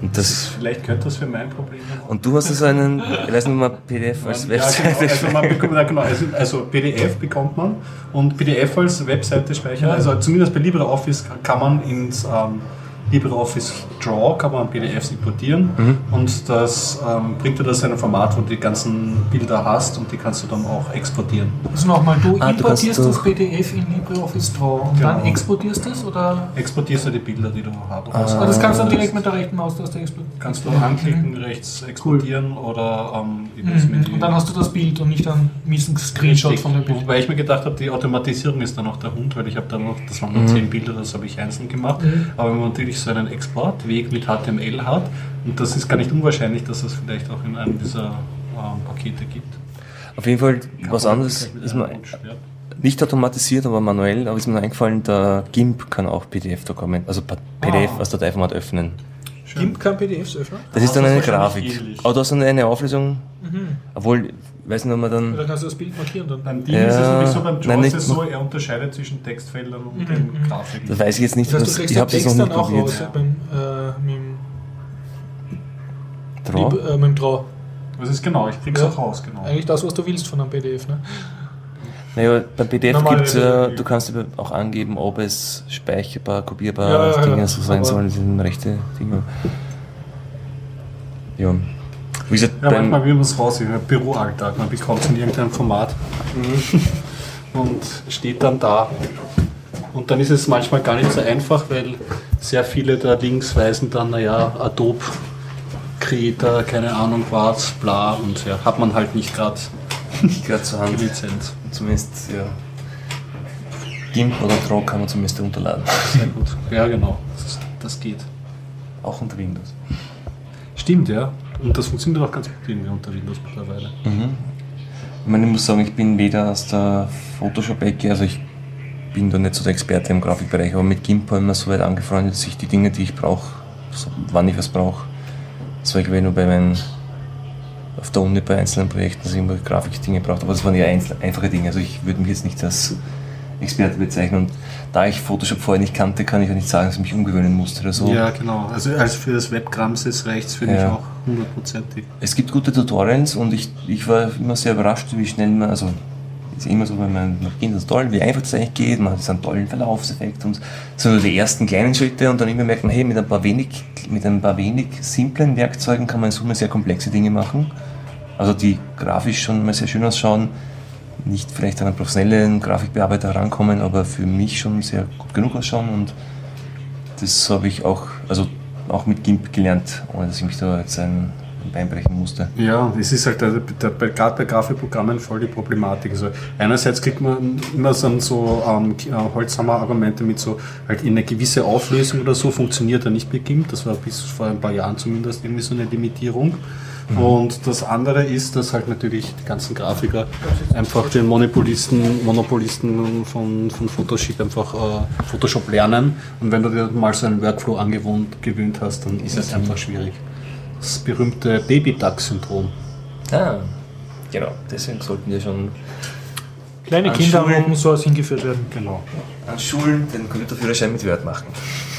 und das, Vielleicht könnte das für mein Problem sein. und du hast also einen, ich weiß nicht mal, PDF als Ja, Webseite. genau. Also, bekommt, ja, genau. also, also PDF bekommt man und PDF als Webseite speichern. Also zumindest bei LibreOffice kann man ins ähm, LibreOffice Draw kann man PDFs importieren Mhm. und das ähm, bringt dir das in ein Format, wo du die ganzen Bilder hast und die kannst du dann auch exportieren. Also nochmal, du Ah, du importierst kannst das PDF in LibreOffice Draw und Genau. dann exportierst du es oder? Exportierst du die Bilder, die du hast. Ah, das kannst du dann direkt mit der rechten Maustaste exportieren. Kannst du anklicken, rechts exportieren oder ähm, in das Mhm. Menü. Und dann hast du das Bild und nicht einen miesen Screenshot von dem Bild. Wobei ich mir gedacht habe, die Automatisierung ist dann auch der Hund, weil ich habe dann noch, das waren Mhm. nur 10 Bilder, das habe ich einzeln gemacht. Aber wenn man natürlich so einen Exportweg mit HTML hat, und das ist gar nicht unwahrscheinlich, dass es vielleicht auch in einem dieser ähm, Pakete gibt. Auf jeden Fall, Kann was man anderes ist ja. nicht automatisiert, aber manuell, aber ist mir eingefallen, der GIMP kann auch PDF-Dokument, also PDF Ah. als Dateiformat öffnen. GIMP kann PDFs öffnen? Das ist hast dann du eine es wahrscheinlich Grafik. Aber du hast dann eine Auflösung, obwohl, ich weiß nicht, ob man dann, Oder kannst du das Bild markieren dann? Beim Ding Ja, ist es nämlich so, beim nein, JAWS nicht- ist es so, er unterscheidet zwischen Textfeldern und Mhm, den Grafiken. das weiß ich jetzt nicht, Das heißt, was, ich habe das noch dann nicht auch raus probiert. ja, beim, äh, mit, dem- Draw? Lib- äh, mit dem Draw. Das ist genau, ich krieg's Ja. auch raus, genau. Eigentlich das, was du willst von einem PDF. Ne? Naja, beim PDF gibt es ja, Menü. du kannst auch angeben, ob es speicherbar, kopierbar, Ja, ja, Dinge ja, so sein sollen, das sind rechte Dinge. Ja. Wie gesagt, Ja, manchmal will man es raus, im Büroalltag. Man bekommt es in irgendeinem Format und steht dann da. Und dann ist es manchmal gar nicht so einfach, weil sehr viele der Links weisen dann, naja, Adobe Creator, keine Ahnung was, bla, und ja, hat man halt nicht gerade gerade zur Hand, die Lizenz. zumindest, ja. GIMP oder Draw kann man zumindest runterladen. Sehr gut. Ja, genau, das, das geht. Auch unter Windows. Stimmt, ja. Und das funktioniert auch ganz gut irgendwie unter Windows mittlerweile. Ich meine, ich muss sagen, ich bin weder aus der Photoshop-Ecke, also ich bin da nicht so der Experte im Grafikbereich, aber mit GIMP ich mir so weit angefreundet, dass ich die Dinge, die ich brauche, so, wann ich was brauche, das war ich nur bei meinen, auf der Uni bei einzelnen Projekten, dass ich immer Grafikdinge braucht, aber das waren ja einfache Dinge, also ich würde mich jetzt nicht als Experte bezeichnen und da ich Photoshop vorher nicht kannte, kann ich auch nicht sagen, dass ich mich umgewöhnen musste oder so. Ja, genau. Also als für das Webgramses reicht für mich Ja. auch hundertprozentig. Es gibt gute Tutorials und ich, ich war immer sehr überrascht, wie schnell man, also ist immer so, wenn man das ist toll, wie einfach das eigentlich geht, man hat einen tollen Verlaufseffekt und so die ersten kleinen Schritte und dann immer merkt man, hey, mit ein paar wenig, mit ein paar wenig simplen Werkzeugen kann man in Summe sehr komplexe Dinge machen. Also die grafisch schon mal sehr schön ausschauen, nicht vielleicht an einen professionellen Grafikbearbeiter herankommen, aber für mich schon sehr gut genug ausschauen und das habe ich auch, also auch mit GIMP gelernt, ohne dass ich mich da jetzt ein Bein brechen musste. Ja, es ist halt bei- gerade bei Grafikprogrammen voll die Problematik. Also einerseits kriegt man immer so, so ähm, äh, Holzhammer-Argumente mit so, halt in eine gewisse Auflösung oder so funktioniert er nicht bei GIMP. Das war bis vor ein paar Jahren zumindest irgendwie so eine Limitierung. Und das andere ist, dass halt natürlich die ganzen Grafiker einfach den Monopolisten, Monopolisten von, von Photoshop einfach äh, Photoshop lernen. Und wenn du dir mal so einen Workflow angewohnt gewöhnt hast, dann ist es einfach schwierig. Das berühmte Baby-Duck-Syndrom. Ah, genau, deswegen sollten wir schon Kleine An Kinder Schulen. sowas hingeführt werden. Genau. an Schulen den Computerführerschein mit Word machen.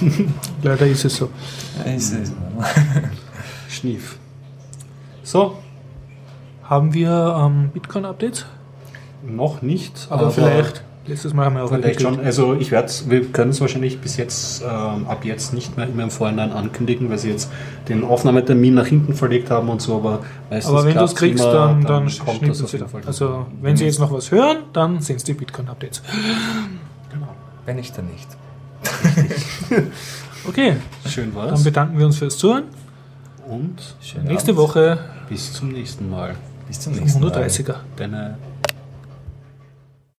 Leider ist es so. Schnief. So, Haben wir ähm, Bitcoin-Updates? noch nicht, Aber vielleicht. Letztes Mal haben wir auch Vielleicht schon. Also ich werde wir können es wahrscheinlich bis jetzt, ähm, ab jetzt nicht mehr immer im Vorhinein ankündigen, weil sie jetzt den Aufnahmetermin nach hinten verlegt haben und so, aber meistens Aber wenn du es kriegst, immer, dann, dann, kommt schnitten das auf jeden dann. Fall. Also, wenn sie jetzt noch was hören, dann sind es die Bitcoin-Updates. Wenn nicht, dann nicht. Okay, Schön dann war's. bedanken wir uns fürs Zuhören. Und Schönen Nächste Abend. Woche bis zum nächsten Mal. Bis zum nächsten Mal. 130er. Deine